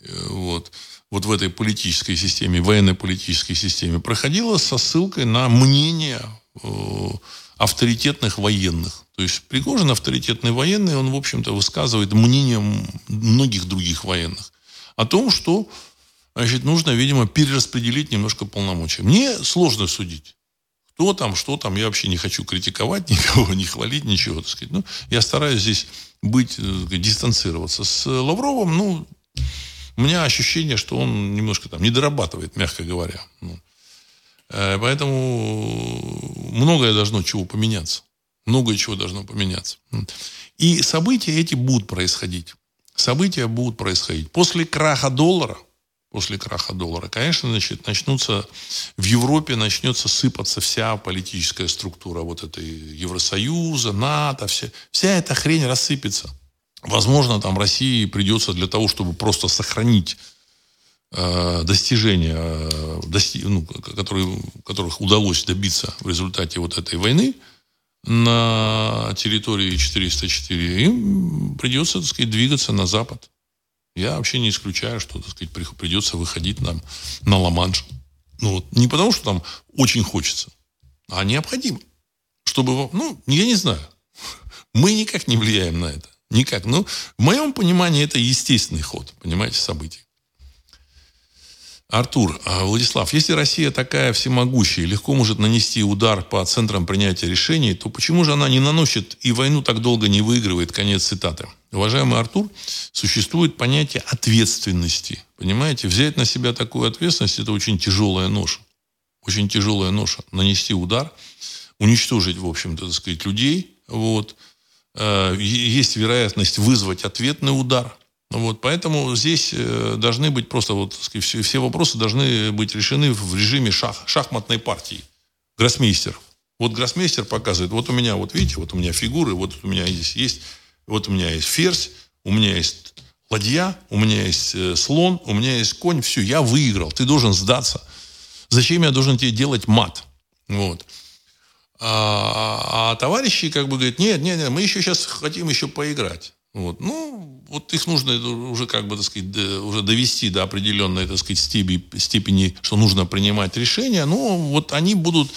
э, вот, вот в этой политической системе, военно-политической системе, проходило со ссылкой на мнение э, авторитетных военных. То есть Пригожин авторитетный военный, он, в общем-то, высказывает мнение многих других военных о том, что значит, нужно, видимо, перераспределить немножко полномочия. Мне сложно судить. Кто там, что там, я вообще не хочу критиковать никого, не хвалить, ничего, так сказать. Ну, я стараюсь здесь быть, э, дистанцироваться. С Лавровым, ну, у меня ощущение, что он немножко там не дорабатывает, мягко говоря. Ну, э, поэтому многое должно чего поменяться. Многое чего должно поменяться. И события эти будут происходить. События будут происходить. После краха доллара – после краха доллара, конечно, значит, начнутся, в Европе начнется сыпаться вся политическая структура вот этой Евросоюза, НАТО, вся, вся эта хрень рассыпется. Возможно, там России придется для того, чтобы просто сохранить э, достижения, э, дости, ну, которые, которых удалось добиться в результате вот этой войны на территории 404, им придется, так сказать, двигаться на Запад. Я вообще не исключаю, что, так сказать, придется выходить нам на Ла-Манш. Ну, вот, не потому, что там очень хочется, а необходимо. Чтобы, ну, я не знаю. Мы никак не влияем на это. Никак. Ну, в моем понимании это естественный ход, понимаете, событий. Артур, а, Владислав, если Россия такая всемогущая и легко может нанести удар по центрам принятия решений, то почему же она не наносит и войну так долго не выигрывает? Конец цитаты. Уважаемый Артур, существует понятие ответственности. Понимаете, взять на себя такую ответственность – это очень тяжелая ноша. Очень тяжелая ноша. Нанести удар, уничтожить, в общем-то, так сказать, людей. Вот. Э, есть вероятность вызвать ответный удар – вот, поэтому здесь э, должны быть просто вот все, все вопросы должны быть решены в режиме шах, шахматной партии. Гроссмейстер. Вот гроссмейстер показывает, вот у меня, вот видите, вот у меня фигуры, вот у меня здесь есть, вот у меня есть ферзь, у меня есть ладья, у меня есть э, слон, у меня есть конь, все, я выиграл, ты должен сдаться. Зачем я должен тебе делать мат? Вот. А, а товарищи как бы говорят, нет, нет, нет, мы еще сейчас хотим еще поиграть. Вот. Ну, вот их нужно уже, как бы, так сказать, уже довести до определенной, так сказать, степени, что нужно принимать решения. Но вот они будут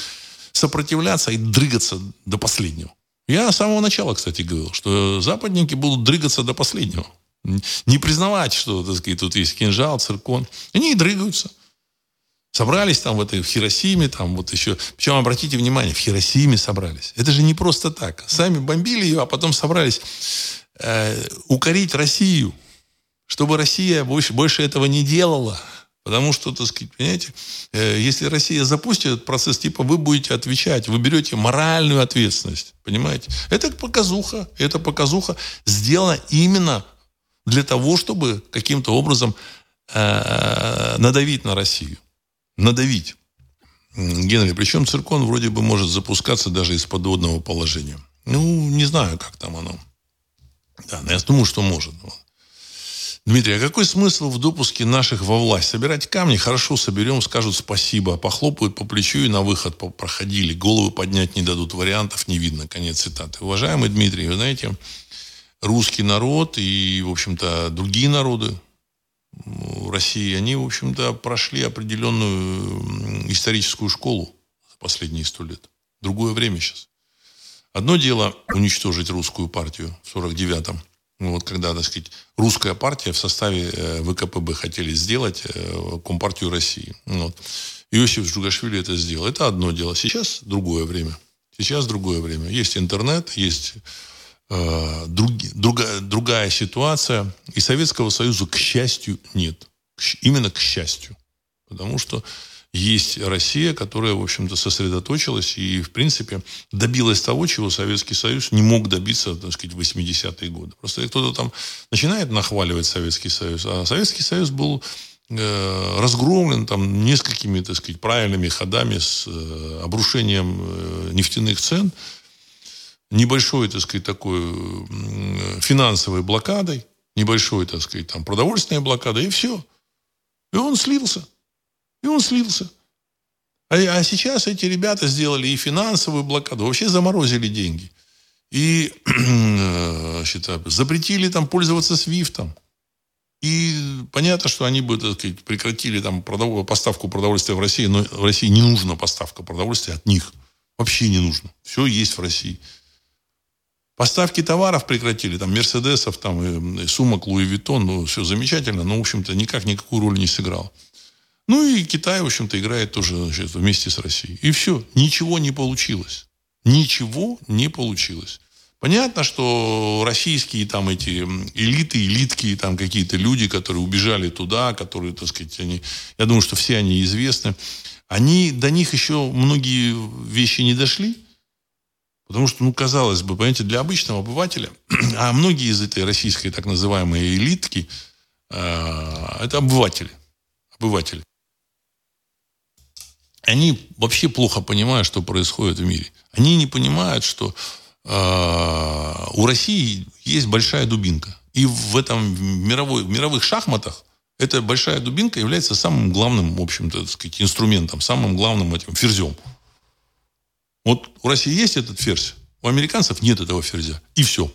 сопротивляться и дрыгаться до последнего. Я с самого начала, кстати, говорил, что западники будут дрыгаться до последнего. Не признавать, что, так сказать, тут есть кинжал, циркон. Они и дрыгаются. Собрались там в этой в Хиросиме, там вот еще. Причем, обратите внимание, в Хиросиме собрались. Это же не просто так. Сами бомбили ее, а потом собрались э, укорить Россию, чтобы Россия больше, больше этого не делала. Потому что, так сказать, понимаете, э, если Россия запустит этот процесс, типа вы будете отвечать, вы берете моральную ответственность, понимаете? Это показуха, это показуха сделана именно для того, чтобы каким-то образом э, надавить на Россию. Надавить. Генри, причем циркон вроде бы может запускаться даже из подводного положения. Ну, не знаю, как там оно. Да, но я думаю, что может. Дмитрий, а какой смысл в допуске наших во власть? Собирать камни, хорошо соберем, скажут спасибо, похлопают по плечу и на выход проходили. Головы поднять не дадут, вариантов не видно. Конец цитаты. Уважаемый Дмитрий, вы знаете, русский народ и, в общем-то, другие народы России, они, в общем-то, прошли определенную историческую школу за последние сто лет. Другое время сейчас. Одно дело уничтожить русскую партию в 49-м, ну, вот когда, так сказать, русская партия в составе э, ВКПБ хотели сделать э, Компартию России. Вот. Иосиф Джугашвили это сделал. Это одно дело. Сейчас другое время. Сейчас другое время. Есть интернет, есть э, друг, другая, другая ситуация. И Советского Союза, к счастью, нет. Именно к счастью. Потому что есть Россия, которая, в общем-то, сосредоточилась и, в принципе, добилась того, чего Советский Союз не мог добиться, так сказать, в 80-е годы. Просто кто-то там начинает нахваливать Советский Союз, а Советский Союз был э, разгромлен там несколькими, так сказать, правильными ходами с э, обрушением э, нефтяных цен, небольшой, так сказать, такой финансовой блокадой, небольшой, так сказать, там продовольственной блокадой, и все. И он слился. И он слился. А, а сейчас эти ребята сделали и финансовую блокаду, вообще заморозили деньги. И значит, запретили там пользоваться свифтом. И понятно, что они бы так сказать, прекратили там продов... поставку продовольствия в России, но в России не нужна поставка продовольствия от них. Вообще не нужно. Все есть в России. Поставки товаров прекратили, там, Мерседесов, там, и, и сумок Луи Виттон, ну, все замечательно, но, в общем-то, никак никакую роль не сыграл. Ну и Китай, в общем-то, играет тоже значит, вместе с Россией. И все. Ничего не получилось. Ничего не получилось. Понятно, что российские там эти элиты, элитки, там какие-то люди, которые убежали туда, которые, так сказать, они, я думаю, что все они известны, они, до них еще многие вещи не дошли, потому что, ну, казалось бы, понимаете, для обычного обывателя, а многие из этой российской так называемой элитки, э, это обыватели, обыватели они вообще плохо понимают, что происходит в мире. Они не понимают, что э, у России есть большая дубинка. И в этом мировой, в мировых шахматах эта большая дубинка является самым главным, в общем-то, сказать, инструментом, самым главным этим ферзем. Вот у России есть этот ферзь, у американцев нет этого ферзя. И все.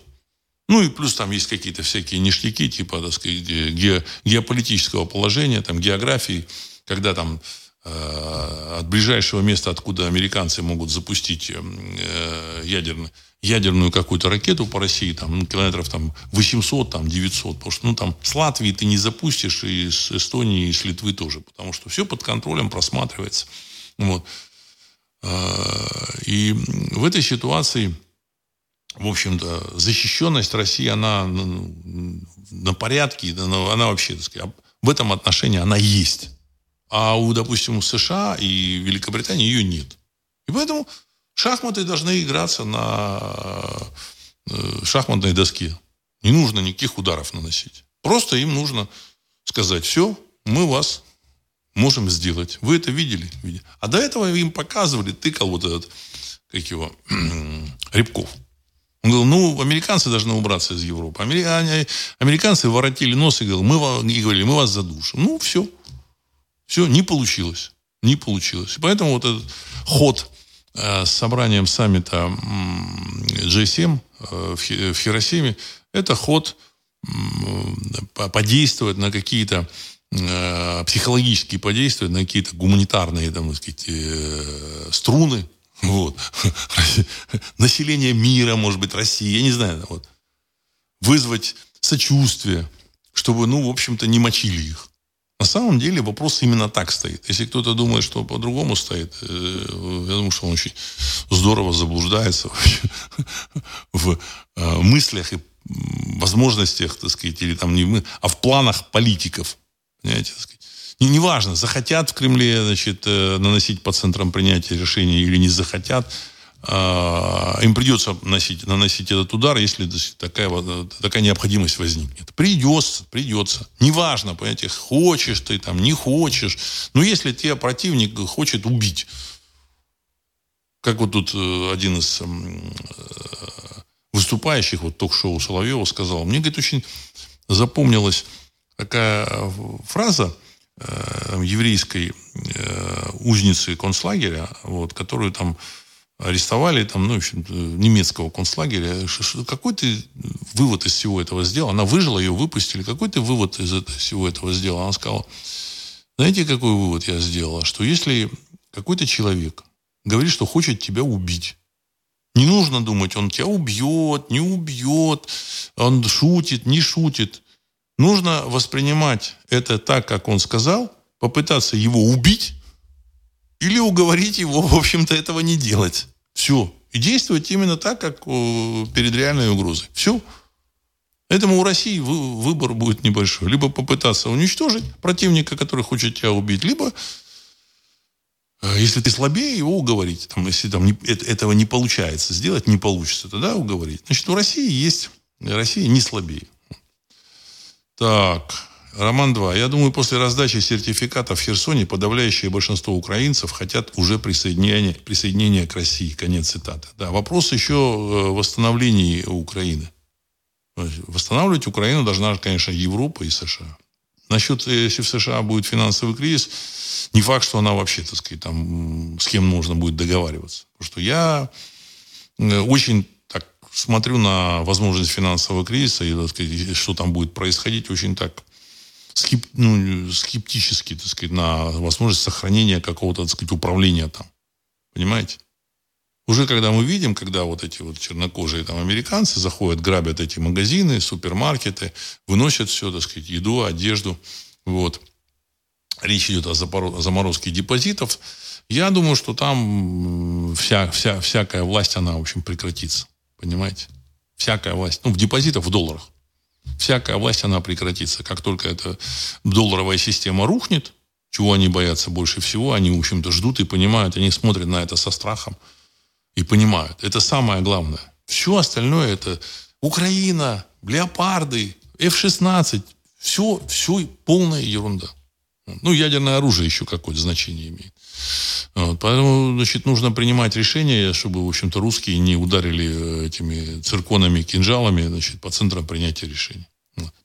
Ну и плюс там есть какие-то всякие ништяки, типа, так сказать, ге, геополитического положения, там, географии, когда там от ближайшего места, откуда американцы могут запустить э, ядерную, ядерную какую-то ракету по России, там, ну, километров там, 800, там, 900. Потому что ну, там, с Латвии ты не запустишь, и с Эстонии, и с Литвы тоже. Потому что все под контролем просматривается. Вот. Э, и в этой ситуации, в общем-то, защищенность России, она на порядке, она вообще, так сказать, в этом отношении она есть. А у, допустим, у США и Великобритании ее нет. И поэтому шахматы должны играться на э, шахматной доске. Не нужно никаких ударов наносить. Просто им нужно сказать, все, мы вас можем сделать. Вы это видели? А до этого им показывали, тыкал вот этот, как его, Рябков. Он говорил, ну, американцы должны убраться из Европы. Американцы воротили нос и говорили, мы, и говорили, мы вас задушим. Ну, все. Все, не получилось. Не получилось. Поэтому вот этот ход э, с собранием саммита G7 э, в Хиросиме, это ход подействовать на какие-то э, психологически подействовать на какие-то гуманитарные там, так сказать, струны. Вот. Население мира, может быть, России, я не знаю. Вот. Вызвать сочувствие, чтобы, ну, в общем-то, не мочили их. На самом деле вопрос именно так стоит. Если кто-то думает, что по-другому стоит, э, я думаю, что он очень здорово заблуждается в э, мыслях и возможностях, так сказать, или там не а в планах политиков. Понимаете, так сказать. Не, неважно, захотят в Кремле значит, э, наносить по центрам принятия решений или не захотят – им придется наносить, наносить этот удар, если такая, такая необходимость возникнет. Придется, придется. Неважно, понимаете, хочешь ты там, не хочешь. Но если тебя противник хочет убить, как вот тут э, один из выступающих, вот ток-шоу Соловьева сказал, мне, говорит, очень запомнилась такая фраза э, еврейской э, узницы концлагеря, вот, которую там арестовали, там, ну, в общем немецкого концлагеря. Какой ты вывод из всего этого сделал? Она выжила, ее выпустили. Какой ты вывод из этого, всего этого сделал? Она сказала, знаете, какой вывод я сделала? Что если какой-то человек говорит, что хочет тебя убить, не нужно думать, он тебя убьет, не убьет, он шутит, не шутит. Нужно воспринимать это так, как он сказал, попытаться его убить или уговорить его, в общем-то, этого не делать. Все. И действовать именно так, как перед реальной угрозой. Все. Поэтому у России выбор будет небольшой. Либо попытаться уничтожить противника, который хочет тебя убить, либо Э, если ты слабее, его уговорить. Там, если там не, этого не получается сделать, не получится, тогда уговорить. Значит, у России есть... Россия не слабее. Так, Роман 2. Я думаю, после раздачи сертификатов в Херсоне подавляющее большинство украинцев хотят уже присоединения, присоединения к России. Конец цитаты. Да, вопрос еще э, восстановлении Украины. Восстанавливать Украину должна, конечно, Европа и США. Насчет, э, если в США будет финансовый кризис, не факт, что она вообще, так сказать, там, с кем нужно будет договариваться. Потому что я э, очень так смотрю на возможность финансового кризиса и, так сказать, что там будет происходить, очень так скеп, ну, скептически, так сказать, на возможность сохранения какого-то, так сказать, управления там. Понимаете? Уже когда мы видим, когда вот эти вот чернокожие там американцы заходят, грабят эти магазины, супермаркеты, выносят все, так сказать, еду, одежду, вот. Речь идет о заморозке депозитов. Я думаю, что там вся, вся, всякая власть, она, в общем, прекратится. Понимаете? Всякая власть. Ну, в депозитах в долларах. Всякая власть, она прекратится. Как только эта долларовая система рухнет, чего они боятся больше всего, они, в общем-то, ждут и понимают, они смотрят на это со страхом и понимают. Это самое главное. Все остальное это Украина, леопарды, F-16. Все, все полная ерунда. Ну, ядерное оружие еще какое-то значение имеет. Вот, поэтому, значит, нужно принимать решение, чтобы, в общем-то, русские не ударили э, этими цирконами, кинжалами, значит, по центрам принятия решений.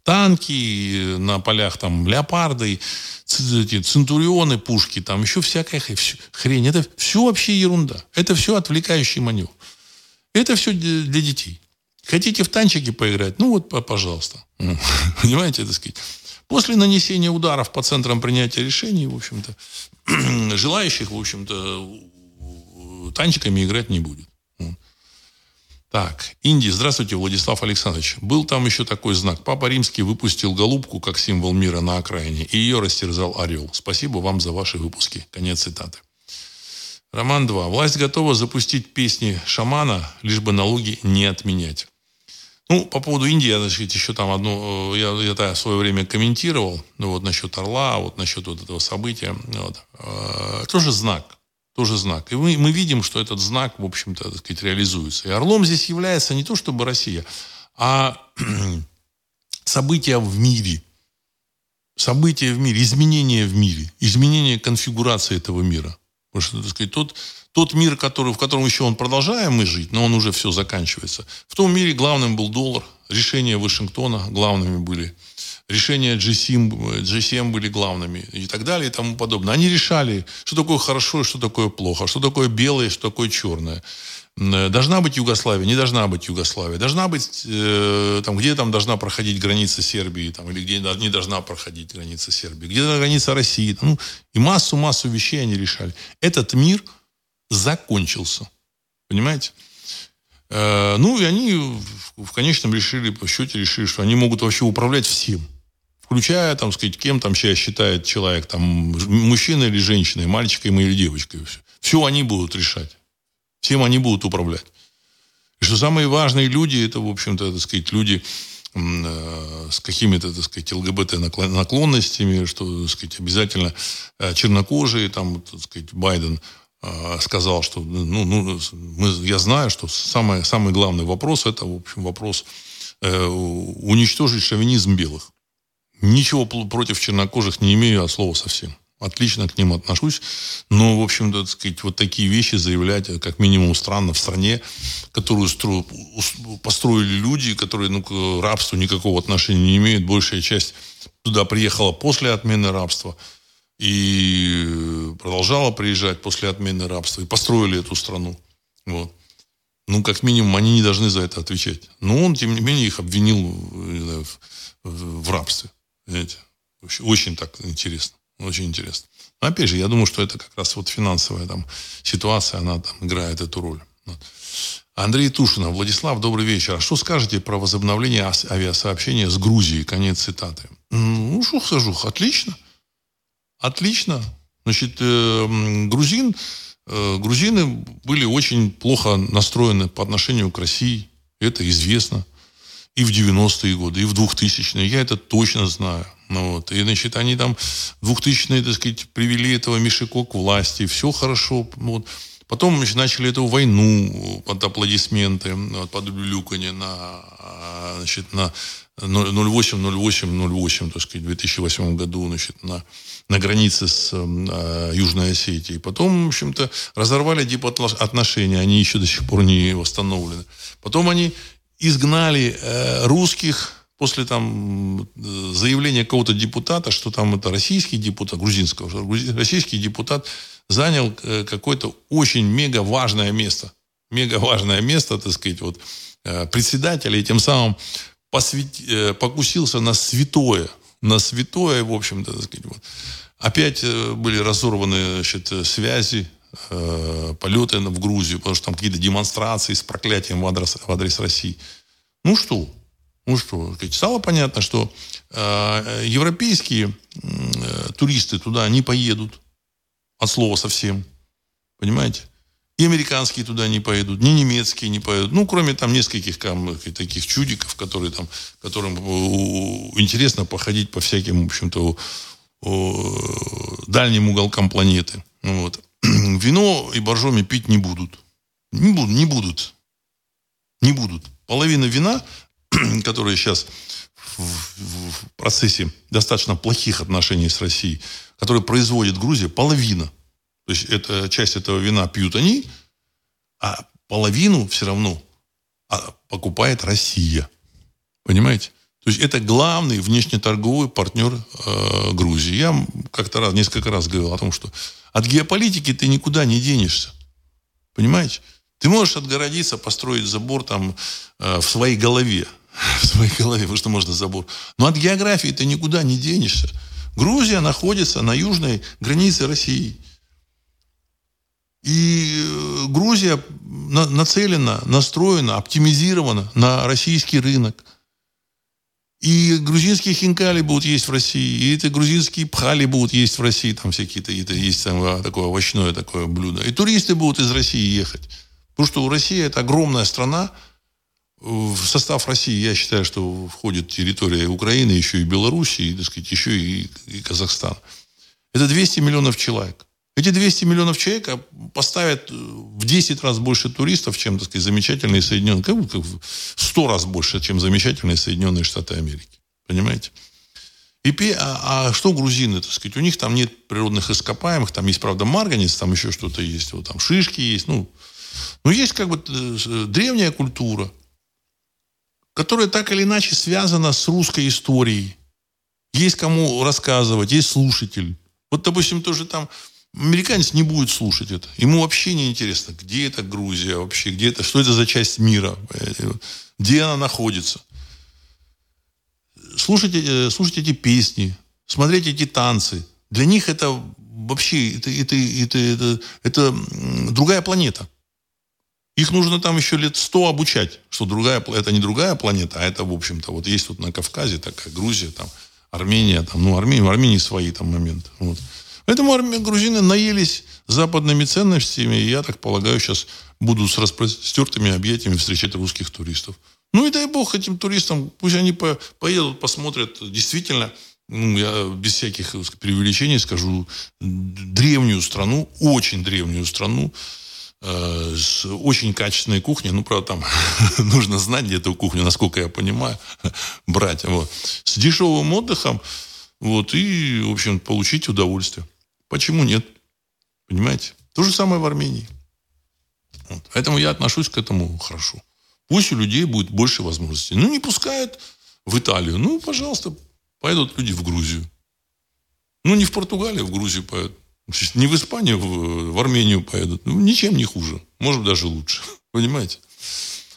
Танки на полях, там, леопарды, эти центурионы, пушки, там еще всякая хрень. Это все вообще ерунда. Это все отвлекающий маневр. Это все для детей. Хотите в танчики поиграть? Ну вот, пожалуйста. Понимаете, так сказать. После нанесения ударов по центрам принятия решений, в общем-то, желающих, в общем-то, танчиками играть не будет. Так, Индия. Здравствуйте, Владислав Александрович. Был там еще такой знак. Папа Римский выпустил голубку как символ мира на окраине, и ее растерзал орел. Спасибо вам за ваши выпуски. Конец цитаты. Роман 2. Власть готова запустить песни шамана, лишь бы налоги не отменять. Ну, по поводу Индии, я, значит, еще там одну, э, я, я это в свое время комментировал, ну, вот насчет Орла, вот насчет вот этого события. Вот. Э, тоже знак тоже знак. И мы, мы видим, что этот знак, в общем-то, так сказать, реализуется. И орлом здесь является не то чтобы Россия, а события в мире. События в мире, изменения в мире, изменение конфигурации этого мира. Потому что, так сказать, тот, тот мир, который, в котором еще он продолжаем мы жить, но он уже все заканчивается. В том мире главным был доллар, решения Вашингтона главными были решения G7, G7 были главными и так далее и тому подобное. Они решали, что такое хорошо что такое плохо, что такое белое что такое черное. Должна быть Югославия, не должна быть Югославия. Должна быть, э, там, где там должна проходить граница Сербии, там, или где не должна проходить граница Сербии, где граница России. Ну, и массу-массу вещей они решали. Этот мир закончился. Понимаете? Э, ну, и они в конечном решили, по счете решили, что они могут вообще управлять всем включая, там, сказать, кем там сейчас считает человек, там, мужчина или женщина, мальчиком или девочкой. Все. все они будут решать. Всем они будут управлять. И что самые важные люди, это, в общем-то, так сказать, люди э, с какими-то, так сказать, ЛГБТ наклонностями, что, так сказать, обязательно э, чернокожие, там, так сказать, Байден сказал, что, ну, ну мы, я знаю, что самый, самый главный вопрос, это, в общем, вопрос э, уничтожить шовинизм белых. Ничего против чернокожих не имею от слова совсем. отлично к ним отношусь. Но, в общем-то, так сказать, вот такие вещи заявлять, э, как минимум, странно в стране, которую стро... построили люди, которые ну, к рабству никакого отношения не имеют. Большая часть туда приехала после отмены рабства и продолжала приезжать после отмены рабства, и построили эту страну. Вот. Ну, как минимум, они не должны за это отвечать. Но он, тем не менее, их обвинил знаю, в, в, рабстве. Понимаете? Очень, очень так интересно. Очень интересно. Но опять же, я думаю, что это как раз вот финансовая там ситуация, она там играет эту роль. Андрей Тушина. Владислав, добрый вечер. А что скажете про возобновление авиасообщения с Грузией? Конец цитаты. Ну, что скажу? Отлично. Отлично. Значит, э, грузин, э, грузины были очень плохо настроены по отношению к России. Это известно. И в 90-е годы, и в 2000-е. Я это точно знаю. Ну, вот. И, значит, они там в 2000-е, так сказать, привели этого Мишико к власти. Все хорошо. Вот. Потом значит, начали эту войну под аплодисменты, под люлюканье на, а, значит, на 08-08-08, так сказать, в 2008 году, значит, на, на границе с э, Южной Осетией. Потом, в общем-то, разорвали отношения, они еще до сих пор не восстановлены. Потом они изгнали э, русских после там заявления какого-то депутата, что там это российский депутат, грузинского, российский депутат занял э, какое-то очень мега важное место. Мега важное место, так сказать, вот э, председателя, и тем самым посвяти, э, покусился на святое. На святое, в общем-то, так сказать, вот. Опять были разорваны значит, связи, полеты в Грузию, потому что там какие-то демонстрации с проклятием в адрес, в адрес России. Ну что? Ну что? Стало понятно, что европейские туристы туда не поедут от слова совсем. Понимаете? И американские туда не поедут, ни немецкие не поедут. Ну, кроме там нескольких там, таких чудиков, которые там, которым интересно походить по всяким, в общем-то, дальним уголкам планеты. Ну вот. Вино и боржоми пить не будут. Не будут, не будут. Не будут. Половина вина, которая сейчас в, процессе достаточно плохих отношений с Россией, который производит Грузия, половина. То есть это, часть этого вина пьют они, а половину все равно а, покупает Россия. Понимаете? То есть это главный внешнеторговый партнер э, Грузии. Я как-то раз, несколько раз говорил о том, что от геополитики ты никуда не денешься. Понимаете? Ты можешь отгородиться, построить забор там э, в своей голове. В своей голове, потому что можно забор. Но от географии ты никуда не денешься. Грузия находится на южной границе России. И э, Грузия нацелена, настроена, оптимизирована на российский рынок. И грузинские хинкали будут есть в России, и это грузинские пхали будут есть в России, там всякие то это есть там а, такое овощное такое блюдо. И туристы будут из России ехать. Потому что Россия это огромная страна, в состав России, я считаю, что входит территория Украины, еще и Белоруссии, и, так сказать, еще и, и Казахстан. Это 200 миллионов человек. Эти 200 миллионов человек поставят в 10 раз больше туристов, чем, так сказать, замечательные Соединенные, как, как в 100 раз больше, чем замечательные Соединенные Штаты Америки. Понимаете? И, а, а что грузины, так сказать, у них там нет природных ископаемых, там есть, правда, марганец, там еще что-то есть, вот там шишки есть, ну, но есть как бы э, древняя культура, которая так или иначе связана с русской историей. Есть кому рассказывать, есть слушатель. Вот, допустим, тоже там американец не будет слушать это. Ему вообще не интересно, где это Грузия вообще, где это, что это за часть мира, где она находится. Слушайте, э, слушайте эти песни, смотрите эти танцы. Для них это вообще это, это, это, это, это другая планета. Их нужно там еще лет сто обучать, что другая, это не другая планета, а это, в общем-то, вот есть вот на Кавказе такая Грузия, там, Армения, там, ну, Армения, в Армении свои там моменты. Вот. Поэтому грузины наелись западными ценностями, и я так полагаю, сейчас будут с распростертыми объятиями встречать русских туристов. Ну и дай бог этим туристам, пусть они по, поедут, посмотрят действительно, ну, я без всяких преувеличений скажу, древнюю страну, очень древнюю страну, Э, с очень качественной кухней. Ну, правда, там нужно знать где эту кухню, насколько я понимаю, брать. Вот. С дешевым отдыхом. Вот, и, в общем, получить удовольствие. Почему нет? Понимаете? То же самое в Армении. Вот. Поэтому я отношусь к этому хорошо. Пусть у людей будет больше возможностей. Ну, не пускают в Италию. Ну, пожалуйста, поедут люди в Грузию. Ну, не в Португалию, в Грузию поедут. Не в Испанию, в, Армению поедут. Ну, ничем не хуже. Может, даже лучше. Понимаете?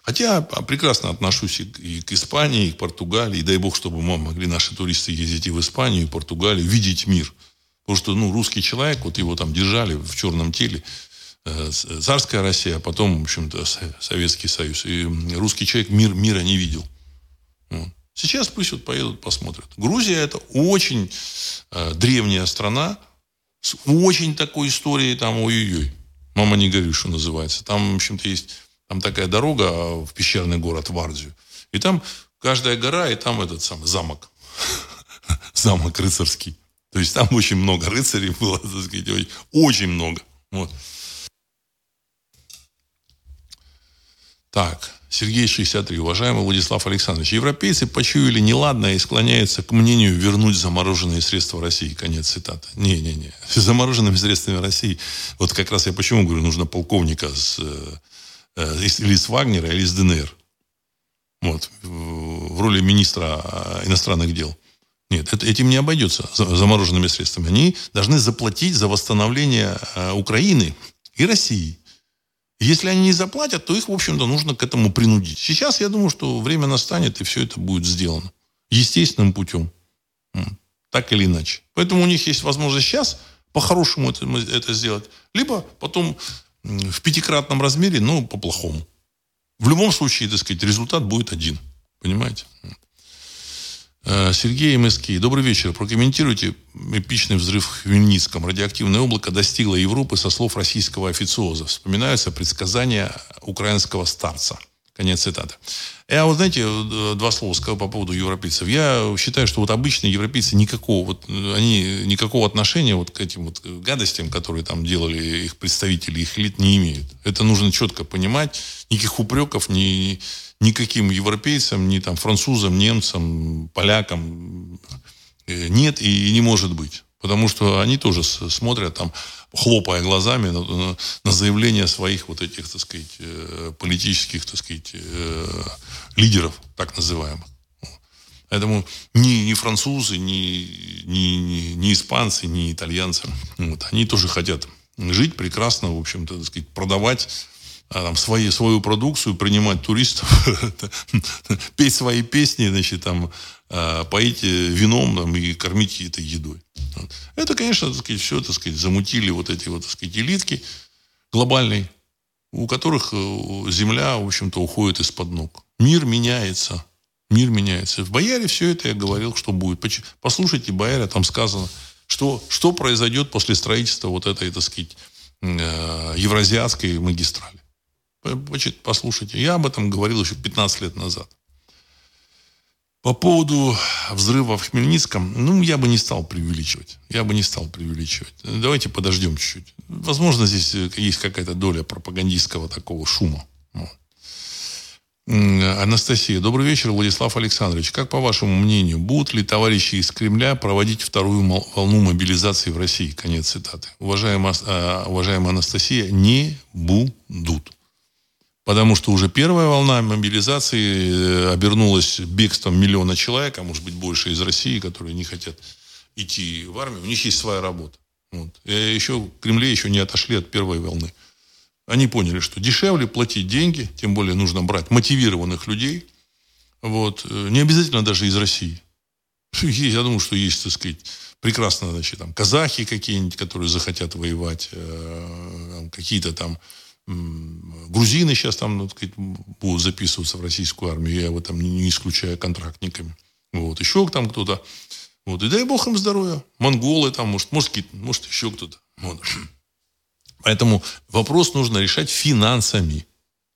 Хотя прекрасно отношусь и, к Испании, и к Португалии. И дай бог, чтобы мы могли наши туристы ездить и в Испанию, и в Португалию, видеть мир. Потому что ну, русский человек, вот его там держали в черном теле, э, царская Россия, а потом, в общем-то, Советский Союз. И русский человек мир, мира не видел. Сейчас пусть вот поедут, посмотрят. Грузия это очень э, древняя страна с очень такой историей, там, ой-ой-ой. Мама не говорит, что называется. Там, в общем-то, есть там такая дорога в пещерный город Вардию. И там каждая гора, и там этот самый замок. Замок рыцарский. То есть там очень много рыцарей было, так сказать, очень много. Вот. Так, Сергей 63. Уважаемый Владислав Александрович, европейцы почуяли неладное и склоняются к мнению вернуть замороженные средства России. Конец цитаты. Не-не-не. С замороженными средствами России. Вот как раз я почему говорю, нужно полковника с э, Э, или с Вагнера, или с ДНР. Вот, в роли министра э, иностранных дел. Нет, это, этим не обойдется замороженными средствами. Они должны заплатить за восстановление э, Украины и России. Если они не заплатят, то их, в общем-то, нужно к этому принудить. Сейчас я думаю, что время настанет, и все это будет сделано. Естественным путем. Так или иначе. Поэтому у них есть возможность сейчас по-хорошему это, это сделать. Либо потом в пятикратном размере, но по-плохому. В любом случае, так сказать, результат будет один. Понимаете? Э, Сергей МСК. Добрый вечер. Прокомментируйте эпичный взрыв в Хмельницком. Радиоактивное облако достигло Европы со слов российского официоза. Вспоминаются предсказания украинского старца. Конец цитаты. Я, вот знаете, э, два слова сказал по поводу европейцев. Я считаю, что вот обычные европейцы никакого, вот, они никакого отношения вот к этим вот гадостям, которые там делали их представители, их элит, не имеют. Это нужно четко понимать. Никаких упреков ни, никаким европейцам, ни там французам, немцам, полякам э, нет и не может быть. Потому что они тоже смотрят там, хлопая глазами на, на, на заявления своих вот этих, так сказать, э, политических, так сказать, э, лидеров, так называемых. Поэтому ни, ни французы, ни, ни, ни, испанцы, ни итальянцы, вот, они тоже хотят жить прекрасно, в общем-то, так сказать, продавать а, там, свои, свою продукцию, принимать туристов, петь свои песни, значит, там, поить вином там, и кормить этой едой. Это, конечно, так сказать, все, так сказать, замутили вот эти вот, так сказать, элитки глобальные, у которых э, земля, в общем-то, уходит из-под ног. Мир меняется. Мир меняется. В Бояре все это я говорил, что будет. Послушайте, Бояре, там сказано, что, что произойдет после строительства вот этой, так сказать, э, евразиатской магистрали. Послушайте, я об этом говорил еще 15 лет назад. По поводу взрыва в Хмельницком, ну, я бы не стал преувеличивать. Я бы не стал преувеличивать. Давайте подождем чуть-чуть. Возможно, здесь э, есть какая-то доля пропагандистского такого шума. Анастасия. Добрый вечер, Владислав Александрович. Как, по вашему мнению, будут ли товарищи из Кремля проводить вторую волну мобилизации в России? Конец цитаты. Уважаемая, а, уважаемая Анастасия, не будут. Потому что уже первая волна мобилизации э, обернулась бегством миллиона человек, а может быть больше из России, которые не хотят идти в армию. У них есть своя работа. Вот. И еще в Кремле еще не отошли от первой волны. Они поняли, что дешевле платить деньги, тем более нужно брать мотивированных людей. Вот. Э, не обязательно даже из России. Я думаю, что есть, так сказать, прекрасно, значит, там, казахи какие-нибудь, которые захотят воевать, э, какие-то там грузины сейчас там, ну, сказать, будут записываться в российскую армию, я в этом не исключаю контрактниками. Вот, еще там кто-то. Вот, и дай бог им здоровья. Монголы там, может, может, может еще кто-то. Вот. Поэтому вопрос нужно решать финансами.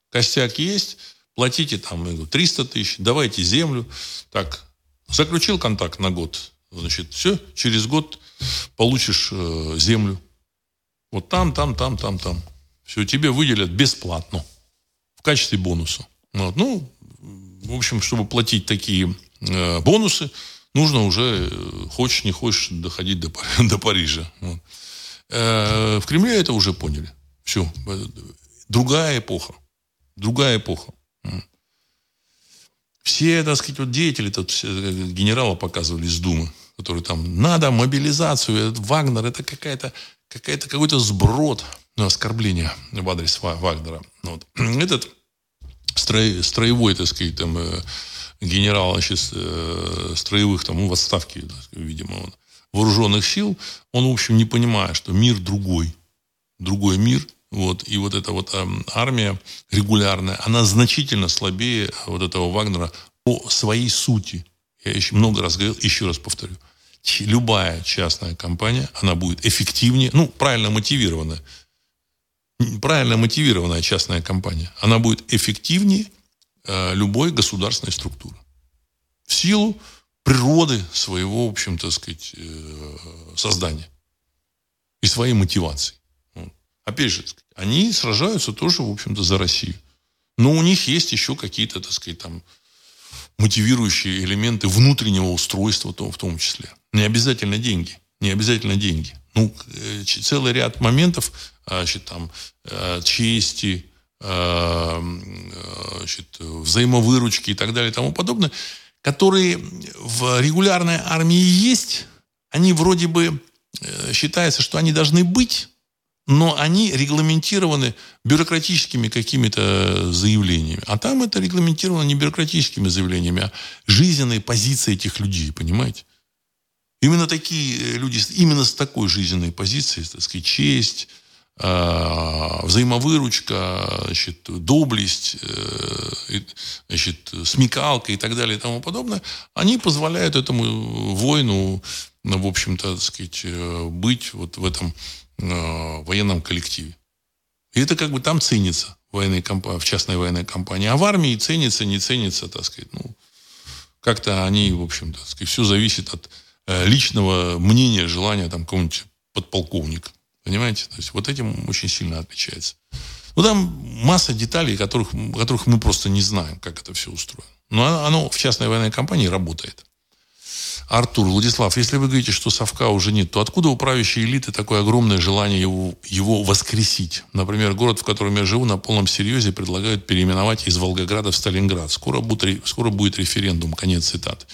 Костяк есть, платите там 300 тысяч, давайте землю. Так, заключил контракт на год, значит, все, через год получишь э, землю. Вот там, там, там, там, там. Все, тебе выделят бесплатно в качестве бонуса. Вот. Ну, в общем, чтобы платить такие э, бонусы, нужно уже, э, хочешь не хочешь, доходить до, до Парижа. Вот. Э, в Кремле это уже поняли. Все. Другая эпоха. Другая эпоха. Все, так сказать, вот деятели, тут э, генерала показывали из Думы, которые там, надо мобилизацию, этот Вагнер, это какая-то, какая-то, какой-то сброд, ну, оскорбление в адрес Вагнера. Вот. Этот строевой, так сказать, там, э, генерал, значит, э, строевых, там, в отставке, видимо, он, вооруженных сил, он, в общем, не понимает, что мир другой. Другой мир, вот, и вот эта вот э, армия регулярная, она значительно слабее вот этого Вагнера по своей сути. Я еще много раз говорил, еще раз повторю. Любая частная компания, она будет эффективнее, ну, правильно мотивированная. Правильно мотивированная частная компания, она будет эффективнее э, любой государственной структуры. В силу природы своего, в общем, так сказать, э, создания и своей мотивации. Опять же, они сражаются тоже, в общем-то, за Россию. Но у них есть еще какие-то, так сказать, там, мотивирующие элементы внутреннего устройства в том числе. Не обязательно деньги. Не обязательно деньги. Ну, э, целый ряд моментов, а, значит, там, э, чести, значит, взаимовыручки и так далее и тому подобное – которые в регулярной армии есть, они вроде бы э, считается, что они должны быть, но они регламентированы бюрократическими какими-то заявлениями. А там это регламентировано не бюрократическими заявлениями, а жизненной позицией этих людей, понимаете? Именно такие люди, именно с такой жизненной позицией, так сказать, честь, Э, взаимовыручка, значит, доблесть, э, значит, смекалка и так далее и тому подобное, они позволяют этому воину, в общем-то, так сказать, э, быть вот в этом военном коллективе. И это как бы там ценится военной в частной военной компании. А в армии ценится, не ценится, так сказать, ну, как-то они, в общем-то, все зависит от личного мнения, желания там какого-нибудь подполковника. Понимаете? То есть вот этим очень сильно отличается. Ну, там масса деталей, которых, которых мы просто не знаем, как это все устроено. Но оно, оно в частной военной компании работает. Артур, Владислав, если вы говорите, что совка уже нет, то откуда у правящей элиты такое огромное желание его, его воскресить? Например, город, в котором я живу, на полном серьезе предлагают переименовать из Волгограда в Сталинград. Скоро будет, скоро будет референдум. Конец цитаты.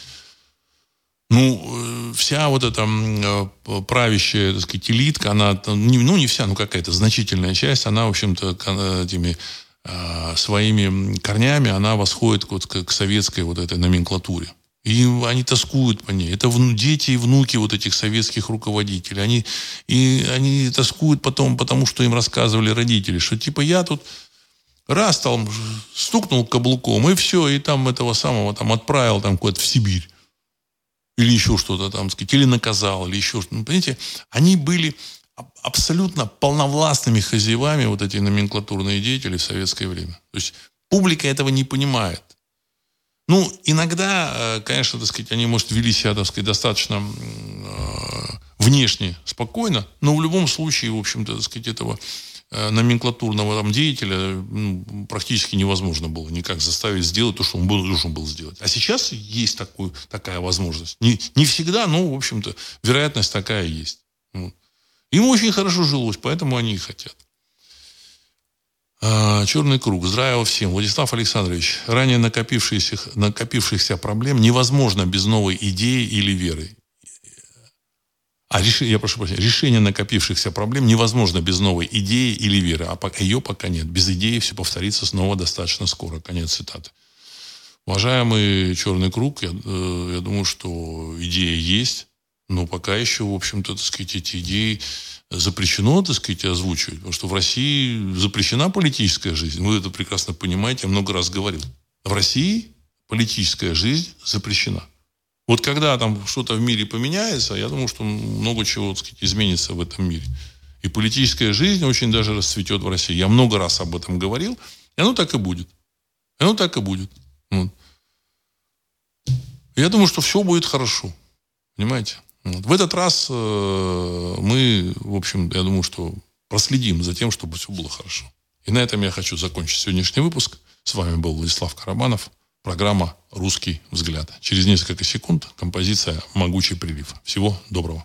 Ну, э, вся вот эта э, правящая, так сказать, элитка, она, ну, не вся, ну, какая-то значительная часть, она, в общем-то, этими э, своими корнями, она восходит вот к, к советской вот этой номенклатуре. И они тоскуют по ней. Это дети и внуки вот этих советских руководителей. Они, и они тоскуют потом, потому что им рассказывали родители, что типа я тут раз там стукнул каблуком, и все, и там этого самого там отправил там куда-то в Сибирь или еще что-то там, сказать, или наказал, или еще что-то. Ну, понимаете, они были абсолютно полновластными хозяевами, вот эти номенклатурные деятели в советское время. То есть публика этого не понимает. Ну, иногда, э, конечно, так сказать, они, может, вели себя, так сказать, достаточно э, внешне спокойно, но в любом случае, в общем-то, так сказать, этого номенклатурного там, деятеля ну, практически невозможно было никак заставить сделать то, что он был, должен был сделать. А сейчас есть такую, такая возможность. Не, не всегда, но, в общем-то, вероятность такая есть. Вот. Им очень хорошо жилось, поэтому они и хотят. А, черный круг. Здравия всем. Владислав Александрович, ранее накопившихся, накопившихся проблем невозможно без новой идеи или веры. А реш... я прошу прощения, решение накопившихся проблем невозможно без новой идеи или веры, а пока ее пока нет. Без идеи все повторится снова достаточно скоро. Конец цитаты. Уважаемый черный круг, я, э, я думаю, что идея есть, но пока еще, в общем-то, так сказать, эти идеи запрещено, так сказать, озвучивать, потому что в России запрещена политическая жизнь. Вы это прекрасно понимаете, я много раз говорил. В России политическая жизнь запрещена. Вот когда там что-то в мире поменяется, я думаю, что много чего так сказать, изменится в этом мире. И политическая жизнь очень даже расцветет в России. Я много раз об этом говорил, и оно так и будет. И оно так и будет. Вот. Я думаю, что все будет хорошо. Понимаете? Вот. В этот раз э, мы, в общем, я думаю, что проследим за тем, чтобы все было хорошо. И на этом я хочу закончить сегодняшний выпуск. С вами был Владислав Карабанов. Программа «Русский взгляд». Через несколько секунд композиция «Могучий прилив». Всего доброго.